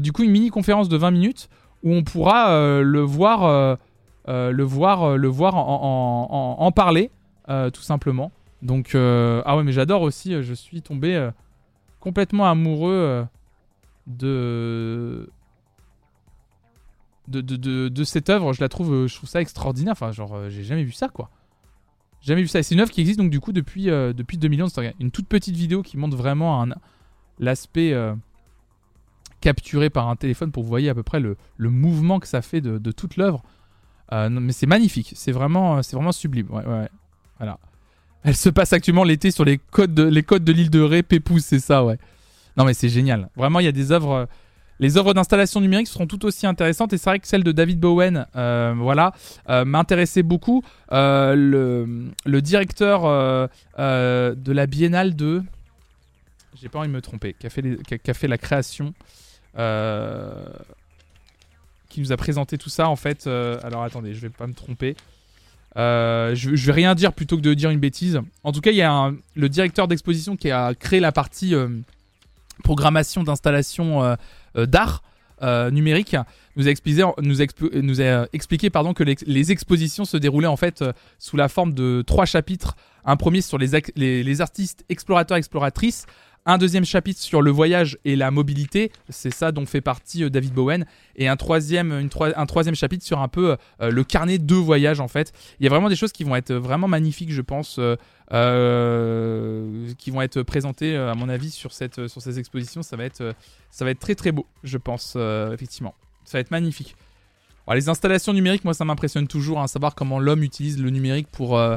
du coup, une mini conférence de 20 minutes où on pourra le voir, le voir, le voir en parler, tout simplement. Donc, euh, ah ouais, mais j'adore aussi, euh, je suis tombé euh, complètement amoureux de... De, de, de, cette œuvre. Je la trouve, je trouve ça extraordinaire. Enfin, genre, j'ai jamais vu ça, quoi. Jamais vu ça. C'est une œuvre qui existe donc du coup depuis, depuis 2011. C'est une toute petite vidéo qui montre vraiment l'aspect capturé par un téléphone pour vous voyez à peu près le, le mouvement que ça fait de, toute l'œuvre. mais c'est magnifique. C'est vraiment, vraiment sublime. Ouais. Voilà. Elle se passe actuellement l'été sur les côtes de, l'île de Ré, Pépouze, c'est ça, ouais. Non, mais c'est génial. Vraiment, il y a des œuvres. Les œuvres d'installation numérique seront tout aussi intéressantes et c'est vrai que celle de David Bowen, euh, voilà, euh, m'intéressait beaucoup. Euh, le, directeur de la Biennale de, j'ai pas envie de me tromper, qui qui a fait la création, qui nous a présenté tout ça en fait. alors attendez, je vais pas me tromper. Euh, je, vais rien dire plutôt que de dire une bêtise. En tout cas, il y a le directeur d'exposition qui a créé la partie euh, programmation d'installation d'art numérique nous a expliqué, nous, nous a expliqué pardon, que les, expositions se déroulaient en fait sous la forme de trois chapitres. Un premier sur les, les artistes explorateurs exploratrices, un deuxième chapitre sur le voyage et la mobilité, c'est ça dont fait partie euh, David Bowen, et un troisième, chapitre sur un peu euh, le carnet de voyage en fait. Il y a vraiment des choses qui vont être vraiment magnifiques, je pense, euh, qui vont être présentées à mon avis sur, ces expositions. Ça va, être, très très beau, je pense, effectivement. Ça va être magnifique. les installations numériques, moi ça m'impressionne toujours, hein, savoir comment l'homme utilise le numérique pour... Euh,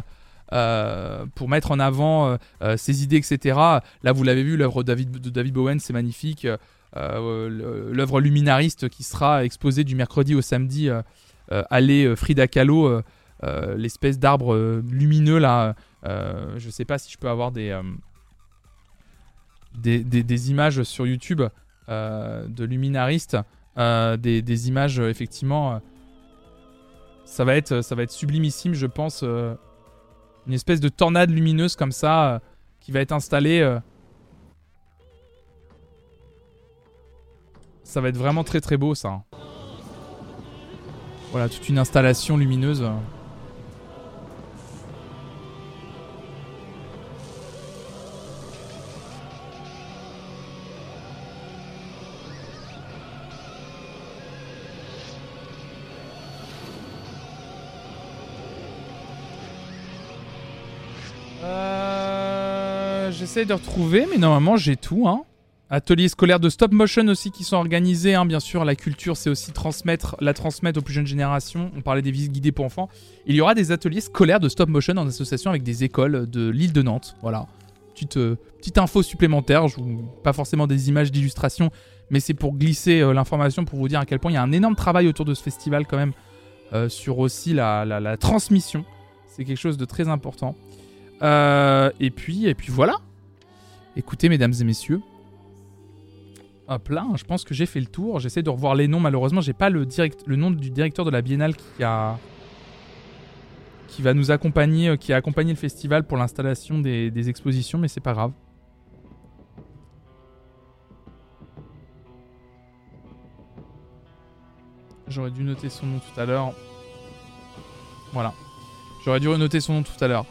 pour mettre en avant euh, euh, ses idées, etc. Là, vous l'avez vu, l'œuvre de David, Bowen, c'est magnifique. l'œuvre luminariste qui sera exposée du mercredi au samedi, allée Frida Kahlo, l'espèce d'arbre lumineux là. je sais pas si je peux avoir des, des, images sur YouTube de luminaristes, des, images effectivement. ça va être, ça va être sublimissime, je pense. Une espèce de tornade lumineuse comme ça euh, qui va être installée. Euh. Ça va être vraiment très très beau ça. Hein. Voilà, toute une installation lumineuse. J'essaie de retrouver, mais normalement j'ai tout. Hein. Ateliers scolaires de stop motion aussi qui sont organisés, hein. bien sûr. La culture, c'est aussi transmettre, la transmettre aux plus jeunes générations. On parlait des visites guidées pour enfants. Il y aura des ateliers scolaires de stop motion en association avec des écoles de l'île de Nantes. Voilà. Petite, euh, info supplémentaire. Je vous... Pas forcément des images d'illustration, mais c'est pour glisser euh, l'information pour vous dire à quel point il y a un énorme travail autour de ce festival quand même euh, sur aussi la transmission. C'est quelque chose de très important. et puis, et puis voilà. Écoutez, mesdames et messieurs. Hop là, je pense que j'ai fait le tour. J'essaie de revoir les noms. Malheureusement, j'ai pas le, direct, le nom du directeur de la Biennale qui a qui va nous accompagner, euh, qui a accompagné le festival pour l'installation des, des, expositions, mais c'est pas grave. J'aurais dû noter son nom tout à l'heure. Voilà. J'aurais dû noter son nom tout à l'heure.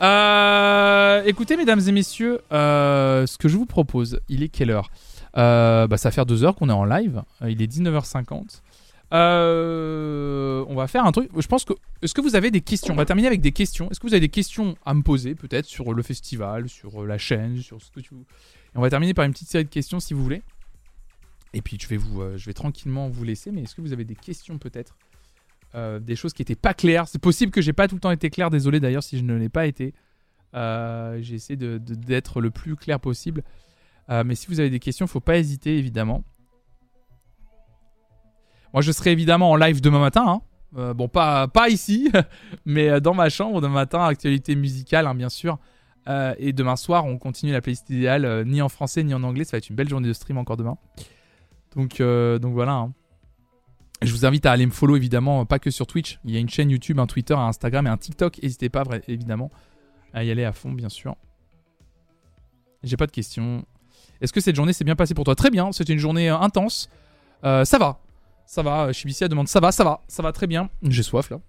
Euh, écoutez, mesdames et messieurs, euh, ce que je vous propose, il est quelle heure? Euh, bah, Ça faire deux heures qu'on est en live. Il est 19h50. on va faire un truc. Je pense que. Est-ce que vous avez des questions? On va terminer avec des questions. Est-ce que vous avez des questions à me poser, peut-être, sur le festival, sur la chaîne, sur ce que tu. Et on va terminer par une petite série de questions, si vous voulez. Et puis, je vais, vous, je vais tranquillement vous laisser. Mais est-ce que vous avez des questions, peut-être? Euh, des choses qui étaient pas claires. C'est possible que j'ai pas tout le temps été clair. Désolé d'ailleurs si je ne l'ai pas été. Euh, j'ai essayé d'être le plus clair possible. Euh, mais si vous avez des questions, faut pas hésiter évidemment. Moi, je serai évidemment en live demain matin. Hein. bon, pas, pas ici, *laughs* mais dans ma chambre demain matin, actualité musicale, hein, bien sûr. et demain soir, on continue la playlist idéale, ni en français ni en anglais. Ça va être une belle journée de stream encore demain. Donc, donc voilà. Hein. Je vous invite à aller me follow évidemment, pas que sur Twitch. Il y a une chaîne YouTube, un Twitter, un Instagram et un TikTok. N'hésitez pas évidemment à y aller à fond, bien sûr. J'ai pas de questions. Est-ce que cette journée s'est bien passée pour toi? Très bien, c'était une journée euh, intense. Euh, ça va, ça va. Shibicia demande ça va, ça va, ça va très bien. J'ai soif là.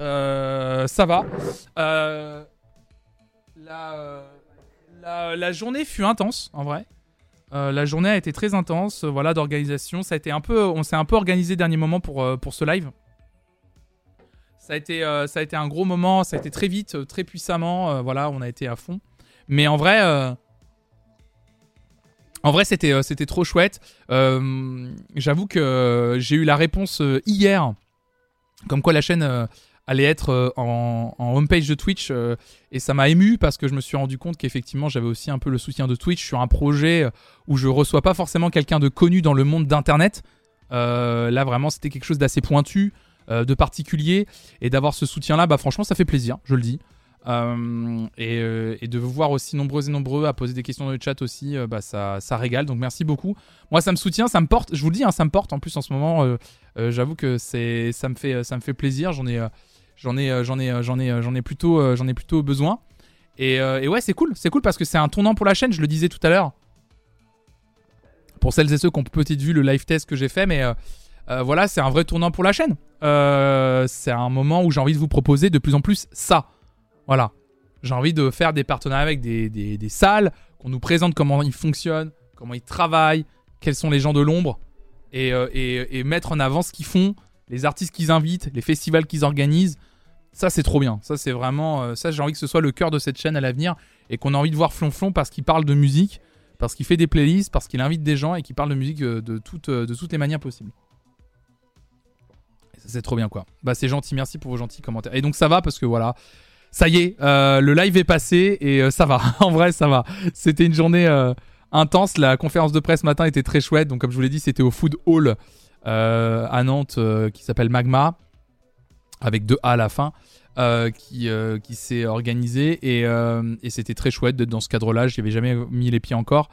Euh, ça va. la, journée fut intense en vrai. Euh, la journée a été très intense, euh, voilà, d'organisation. Ça a été un peu, on s'est un peu organisé dernier moment pour, euh, ce live. Ça a, été, un gros moment, ça a été très vite, très puissamment. voilà, on a été à fond. Mais en vrai, en vrai, c'était trop chouette. j'avoue que j'ai eu la réponse hier, comme quoi la chaîne allait être euh, en, en homepage de Twitch euh, et ça m'a ému parce que je me suis rendu compte qu'effectivement j'avais aussi un peu le soutien de Twitch sur un projet euh, où je reçois pas forcément quelqu'un de connu dans le monde d'internet. là vraiment c'était quelque chose d'assez pointu, de particulier et d'avoir ce soutien là, bah franchement ça fait plaisir, je le dis. et, de vous voir aussi nombreux et nombreux à poser des questions dans le chat aussi, bah ça, ça, régale. Donc merci beaucoup. Moi, ça me soutient, ça me porte. Je vous le dis, hein, ça me porte. En plus, en ce moment, j'avoue que ça me fait, ça me fait plaisir. J'en ai, J'en ai, euh, j'en ai, euh, j'en ai, euh, j'en ai plutôt, j'en ai plutôt besoin. Et, ouais, c'est cool, c'est cool parce que c'est un tournant pour la chaîne. Je le disais tout à l'heure. pour celles et ceux qui ont peut-être vu le live test que j'ai fait, mais voilà, c'est un vrai tournant pour la chaîne. c'est un moment où j'ai envie de vous proposer de plus en plus ça. Voilà. J'ai envie de faire des partenariats avec des, des salles, qu'on nous présente comment ils fonctionnent, comment ils travaillent, quels sont les gens de l'ombre, euh, et, mettre en avant ce qu'ils font, les artistes qu'ils invitent, les festivals qu'ils organisent. Ça, c'est trop bien. Ça, c'est vraiment. Euh, ça, j'ai envie que ce soit le cœur de cette chaîne à l'avenir et qu'on a envie de voir Flonflon parce qu'il parle de musique, parce qu'il fait des playlists, parce qu'il invite des gens et qu'il parle de musique euh, de, toutes, de toutes les manières possibles. c'est trop bien, quoi. Bah, c'est gentil. Merci pour vos gentils commentaires. Et donc, ça va parce que voilà. Ça y est, le live est passé et ça va. *laughs* en vrai, ça va. C'était une journée intense. La conférence de presse matin était très chouette. Donc, comme je vous l'ai dit, c'était au Food Hall euh, à Nantes euh, qui s'appelle Magma, avec deux A à la fin, euh, qui, qui s'est organisé. Et, c'était très chouette d'être dans ce cadre-là. J'y avais jamais mis les pieds encore.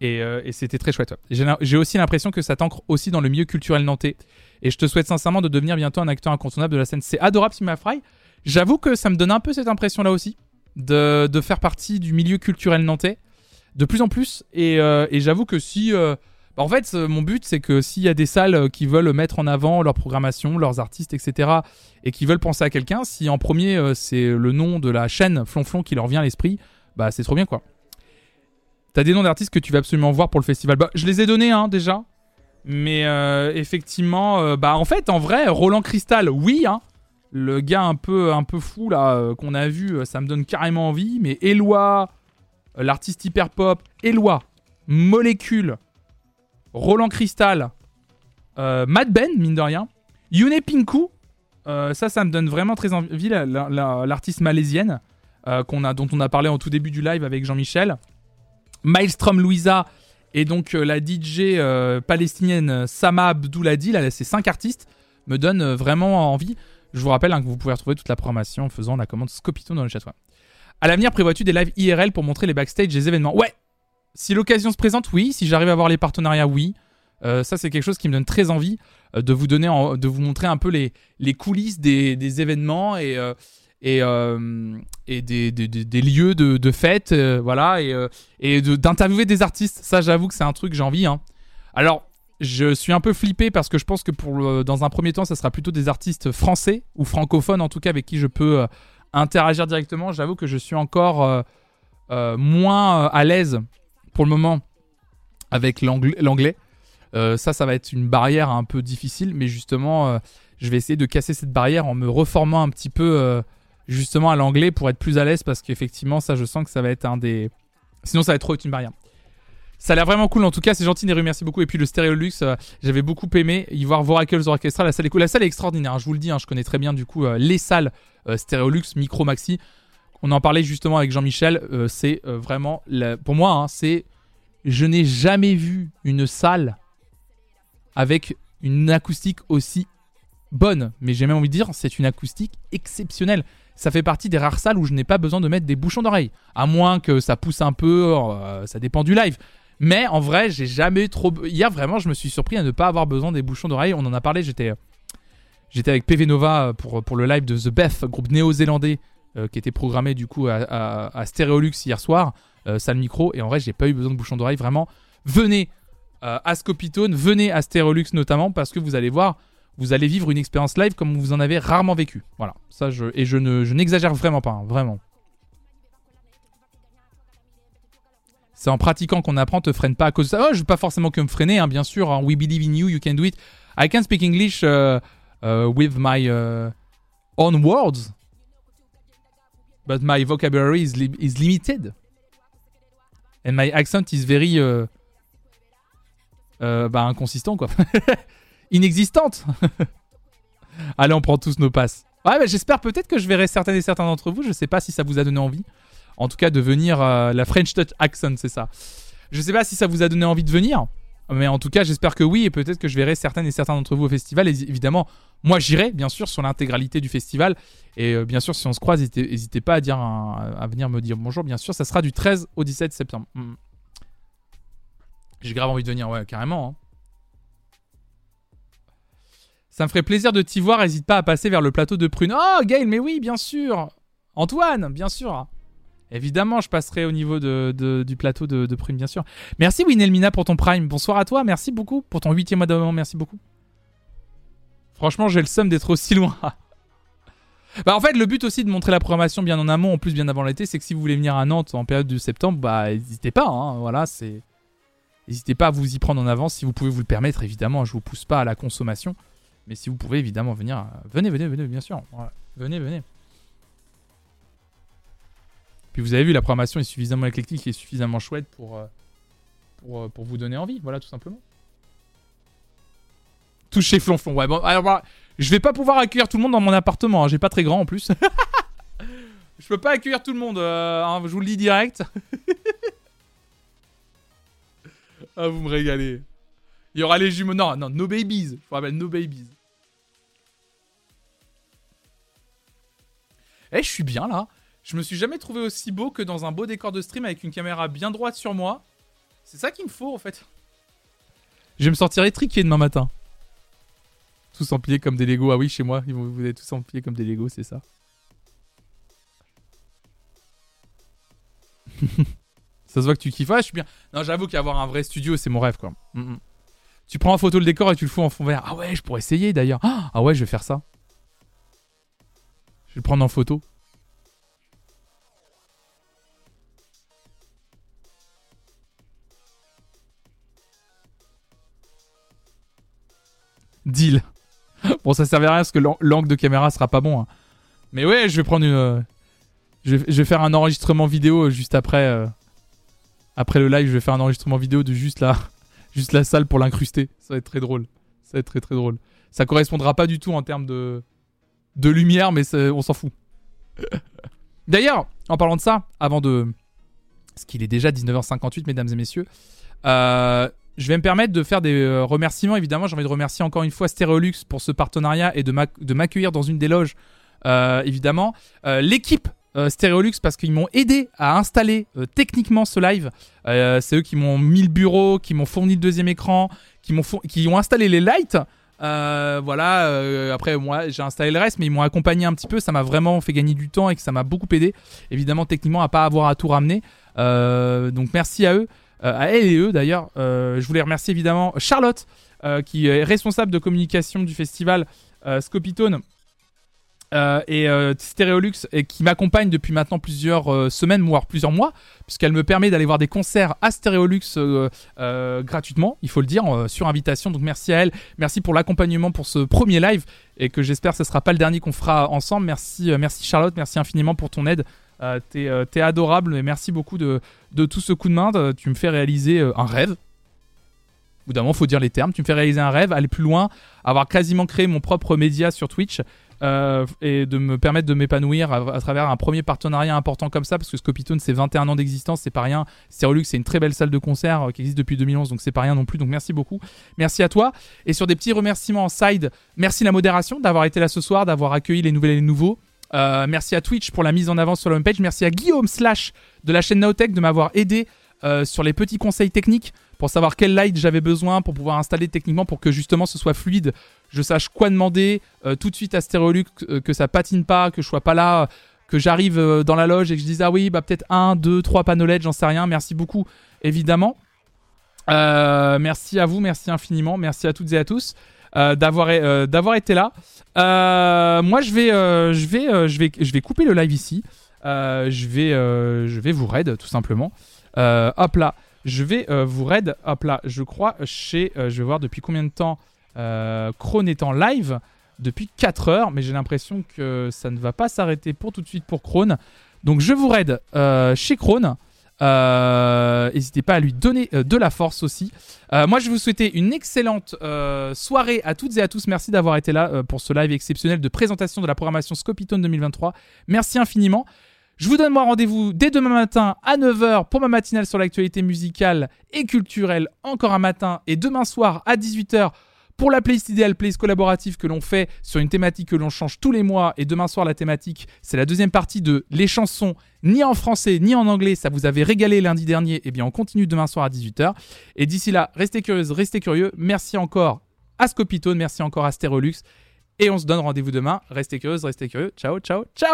Et, c'était très chouette. J'ai aussi l'impression que ça t'ancre aussi dans le milieu culturel nantais. Et je te souhaite sincèrement de devenir bientôt un acteur incontournable de la scène. C'est adorable, Sima Fry. J'avoue que ça me donne un peu cette impression-là aussi, de, de, faire partie du milieu culturel nantais de plus en plus. Et, euh, j'avoue que si. Euh, en fait, mon but, c'est que s'il y a des salles euh, qui veulent mettre en avant leur programmation, leurs artistes, etc., et qui veulent penser à quelqu'un, si en premier c'est le nom de la chaîne Flonflon qui leur vient à l'esprit, bah c'est trop bien quoi. T'as des noms d'artistes que tu vas absolument voir pour le festival. Bah, je les ai donnés hein, déjà. Mais effectivement, bah en fait, en vrai, Roland Cristal, oui, hein, le gars un peu, un peu fou qu'on a vu, ça me donne carrément envie. Mais Eloi, l'artiste hyper pop, Eloi, Molécule, Roland Cristal, euh, Mad Ben, mine de rien, Yune Pinku, euh, ça, ça me donne vraiment très envie, l'artiste malaisienne euh, dont on a parlé en tout début du live avec Jean-Michel. Maelstrom Louisa et donc la DJ palestinienne Sama Abdouladi, là, ces cinq artistes, me donnent vraiment envie. Je vous rappelle hein, que vous pouvez retrouver toute la programmation en faisant la commande Scopito dans le chat. À l'avenir, prévois-tu des lives IRL pour montrer les backstage des événements? Ouais Si l'occasion se présente, oui. Si j'arrive à avoir les partenariats, oui. Euh, ça, c'est quelque chose qui me donne très envie euh, de vous donner, de vous montrer un peu les, coulisses des, événements et, euh, des, lieux de, de fête, voilà, et, d'interviewer des artistes. Ça, j'avoue que c'est un truc que j'ai envie. Hein. Alors, je suis un peu flippé parce que je pense que dans un premier temps, ça sera plutôt des artistes français ou francophones en tout cas avec qui je peux interagir directement, j'avoue que je suis encore moins à l'aise pour le moment avec l'anglais. ça, ça va être une barrière un peu difficile, mais justement, je vais essayer de casser cette barrière en me reformant un petit peu justement à l'anglais pour être plus à l'aise parce qu'effectivement, ça, je sens que ça va être un des. Sinon, ça va être trop une barrière. Ça a l'air vraiment cool. En tout cas, c'est gentil, Neru. Merci beaucoup. Et puis le Stéréolux, j'avais beaucoup aimé y voir Voracles Orchestra. La salle est cool. La salle est extraordinaire. Je vous le dis, hein, je connais très bien du coup les salles euh, Stéréolux, Micro Maxi. On en parlait justement avec Jean-Michel. Euh, c'est euh, vraiment, pour moi, hein, c'est, je n'ai jamais vu une salle avec une acoustique aussi bonne. Mais j'ai même envie de dire, c'est une acoustique exceptionnelle. Ça fait partie des rares salles où je n'ai pas besoin de mettre des bouchons d'oreille. À moins que ça pousse un peu, ça dépend du live. Mais en vrai, j'ai jamais trop. Hier, vraiment, je me suis surpris à ne pas avoir besoin des bouchons d'oreille. On en a parlé, j'étais J'étais avec PV Nova pour, pour le live de The Beth, groupe néo-zélandais euh, qui était programmé du coup à, à, Stéréolux hier soir, euh, micro. Et en vrai, j'ai pas eu besoin de bouchon d'oreille. Vraiment, venez euh, à Scopitone, venez à Stéréolux notamment parce que vous allez voir, vous allez vivre une expérience live comme vous en avez rarement vécu. Voilà, ça je, et je, ne, n'exagère vraiment pas, hein, vraiment. C'est en pratiquant qu'on apprend, te freine pas à cause de ça. Oh, je veux pas forcément que me freiner, hein, bien sûr. Hein. We believe in you, you can do it. I can speak English. Uh, with my own words, but my vocabulary is, is limited. And my accent is very uh, bah, inconsistant, quoi. *laughs* Inexistante. *laughs* Allez, on prend tous nos passes. Ouais, bah, j'espère peut-être que je verrai certains et certains d'entre vous. Je sais pas si ça vous a donné envie. En tout cas, de venir. Euh, la French Touch accent, c'est ça. Je sais pas si ça vous a donné envie de venir. Mais en tout cas, j'espère que oui, et peut-être que je verrai certaines et certains d'entre vous au festival. Évidemment, moi j'irai, bien sûr, sur l'intégralité du festival. Et euh, bien sûr, si on se croise, n'hésitez pas à venir me dire bonjour. Bien sûr, ça sera du 13 au 17 septembre. Hmm. J'ai grave envie de venir, ouais, carrément. Hein. Ça me ferait plaisir de t'y voir. N'hésite pas à passer vers le plateau de Prune. Oh, Gail, mais oui, bien sûr. Antoine, bien sûr. Évidemment, je passerai au niveau de, du plateau de, Prime, bien sûr. Merci Winelmina pour ton Prime. Bonsoir à toi. Merci beaucoup pour ton huitième mois d'abonnement. Merci beaucoup. Franchement, j'ai le seum d'être aussi loin. *laughs* bah en fait, le but aussi de montrer la programmation bien en amont, en plus bien avant l'été, c'est que si vous voulez venir à Nantes en période de septembre, bah n'hésitez pas. Hein. voilà, c'est. N'hésitez pas à vous y prendre en avance si vous pouvez vous le permettre. Évidemment, je vous pousse pas à la consommation, mais si vous pouvez évidemment venir, euh, venez, venez, venez, bien sûr. Venez, venez. Puis vous avez vu, la programmation est suffisamment éclectique et suffisamment chouette pour, euh, pour, euh, pour vous donner envie. Voilà, tout simplement. Toucher flonflon. Ouais, bon, alors, je vais pas pouvoir accueillir tout le monde dans mon appartement. Hein. J'ai pas très grand en plus. *laughs* je peux pas accueillir tout le monde. Hein, je vous le dis direct. *laughs* ah, vous me régalez. Il y aura les jumeaux. Non, non, no babies. Je vous rappelle, no babies. Eh, je suis bien là. Je me suis jamais trouvé aussi beau que dans un beau décor de stream avec une caméra bien droite sur moi. C'est ça qu'il me faut en fait. Je vais me sortir étriqué demain matin. Tous empilés comme des Legos. Ah oui, chez moi, vous êtes tous empilés comme des Legos, c'est ça. *laughs* ça se voit que tu kiffes. Ah, je suis bien. Non, j'avoue qu'avoir un vrai studio, c'est mon rêve quoi. Mm, mm. Tu prends en photo le décor et tu le fous en fond vert. Ah ouais, je pourrais essayer d'ailleurs. Ah ouais, je vais faire ça. Je vais le prendre en photo. Deal. bon, ça servira à rien parce que l'angle de caméra sera pas bon. Hein. Mais ouais, je vais prendre une. Euh, je, vais, faire un enregistrement vidéo juste après. Euh, après le live, je vais faire un enregistrement vidéo de juste la, *laughs* juste la salle pour l'incruster. Ça va être très drôle. Ça va être très très drôle. Ça correspondra pas du tout en termes de, de lumière, mais on s'en fout. *laughs* D'ailleurs, en parlant de ça, avant de. Parce qu'il est déjà 19h58, mesdames et messieurs. Euh, je vais me permettre de faire des euh, remerciements. Évidemment, j'ai envie de remercier encore une fois Stereolux pour ce partenariat et de m'accueillir dans une des loges. Euh, évidemment, euh, l'équipe Stereolux parce qu'ils m'ont aidé à installer techniquement ce live. c'est eux qui m'ont mis le bureau, qui m'ont fourni le deuxième écran, qui m'ont ont installé les lights. voilà. après, moi, j'ai installé le reste, mais ils m'ont accompagné un petit peu. Ça m'a vraiment fait gagner du temps et ça m'a beaucoup aidé. Évidemment, techniquement, à pas avoir à tout ramener. donc, merci à eux. Euh, à elle et eux d'ailleurs. Euh, je voulais remercier évidemment Charlotte, euh, qui est responsable de communication du festival Scopitone. et Stereolux et qui m'accompagne depuis maintenant plusieurs semaines, voire plusieurs mois, puisqu'elle me permet d'aller voir des concerts à Stereolux gratuitement, il faut le dire, sur invitation. Donc merci à elle, merci pour l'accompagnement pour ce premier live et que j'espère ce sera pas le dernier qu'on fera ensemble. Merci Charlotte, merci infiniment pour ton aide. Euh, euh, t'es, adorable et merci beaucoup de, tout ce coup de main. Tu me fais réaliser euh, un rêve. Au bout faut dire les termes. Tu me fais réaliser un rêve, aller plus loin, avoir quasiment créé mon propre média sur Twitch. et de me permettre de m'épanouir à, travers un premier partenariat important comme ça, parce que Scopitone, c'est 21 ans d'existence, c'est pas rien. Stereolux, c'est une très belle salle de concert qui existe depuis 2011, donc c'est pas rien non plus. Donc merci beaucoup. Merci à toi. Et sur des petits remerciements en side, merci la modération d'avoir été là ce soir, d'avoir accueilli les nouvelles et les nouveaux. Euh, merci à Twitch pour la mise en avant sur la homepage. Merci à Guillaume Slash de la chaîne Naotech de m'avoir aidé euh, sur les petits conseils techniques pour savoir quel light j'avais besoin pour pouvoir installer techniquement pour que justement ce soit fluide. Je sache quoi demander euh, tout de suite à Stereolux, que ça patine pas, que je sois pas là, que j'arrive dans la loge et que je dise ah oui, bah peut-être un, deux, trois panneaux LED, j'en sais rien. Merci beaucoup, évidemment. merci à vous, merci infiniment, merci à toutes et à tous. Euh, d'avoir euh, d'avoir été là. Euh, moi, je vais je vais je vais je vais couper le live ici. je vais je vais vous raid tout simplement. hop là, je vais vous raid. Hop là, je crois chez je vais voir depuis combien de temps Krone est en live depuis 4 heures, mais j'ai l'impression que ça ne va pas s'arrêter pour tout de suite pour Krone. Donc je vous raid chez Krone. Euh, n'hésitez pas à lui donner euh, de la force aussi. Euh, moi, je vous souhaiter une excellente soirée à toutes et à tous. Merci d'avoir été là pour ce live exceptionnel de présentation de la programmation Scopitone 2023. Merci infiniment. Je vous donne moi rendez-vous dès demain matin à 9h pour ma matinale sur l'actualité musicale et culturelle encore un matin et demain soir à 18h pour la playlist idéale, playlist collaborative que l'on fait sur une thématique que l'on change tous les mois, et demain soir la thématique, c'est la deuxième partie de les chansons, ni en français ni en anglais, ça vous avait régalé lundi dernier, eh bien on continue demain soir à 18h. Et d'ici là, restez curieuses, restez curieux, merci encore à Scopitone, merci encore à Sterolux, et on se donne rendez-vous demain, restez curieuses, restez curieux, ciao, ciao, ciao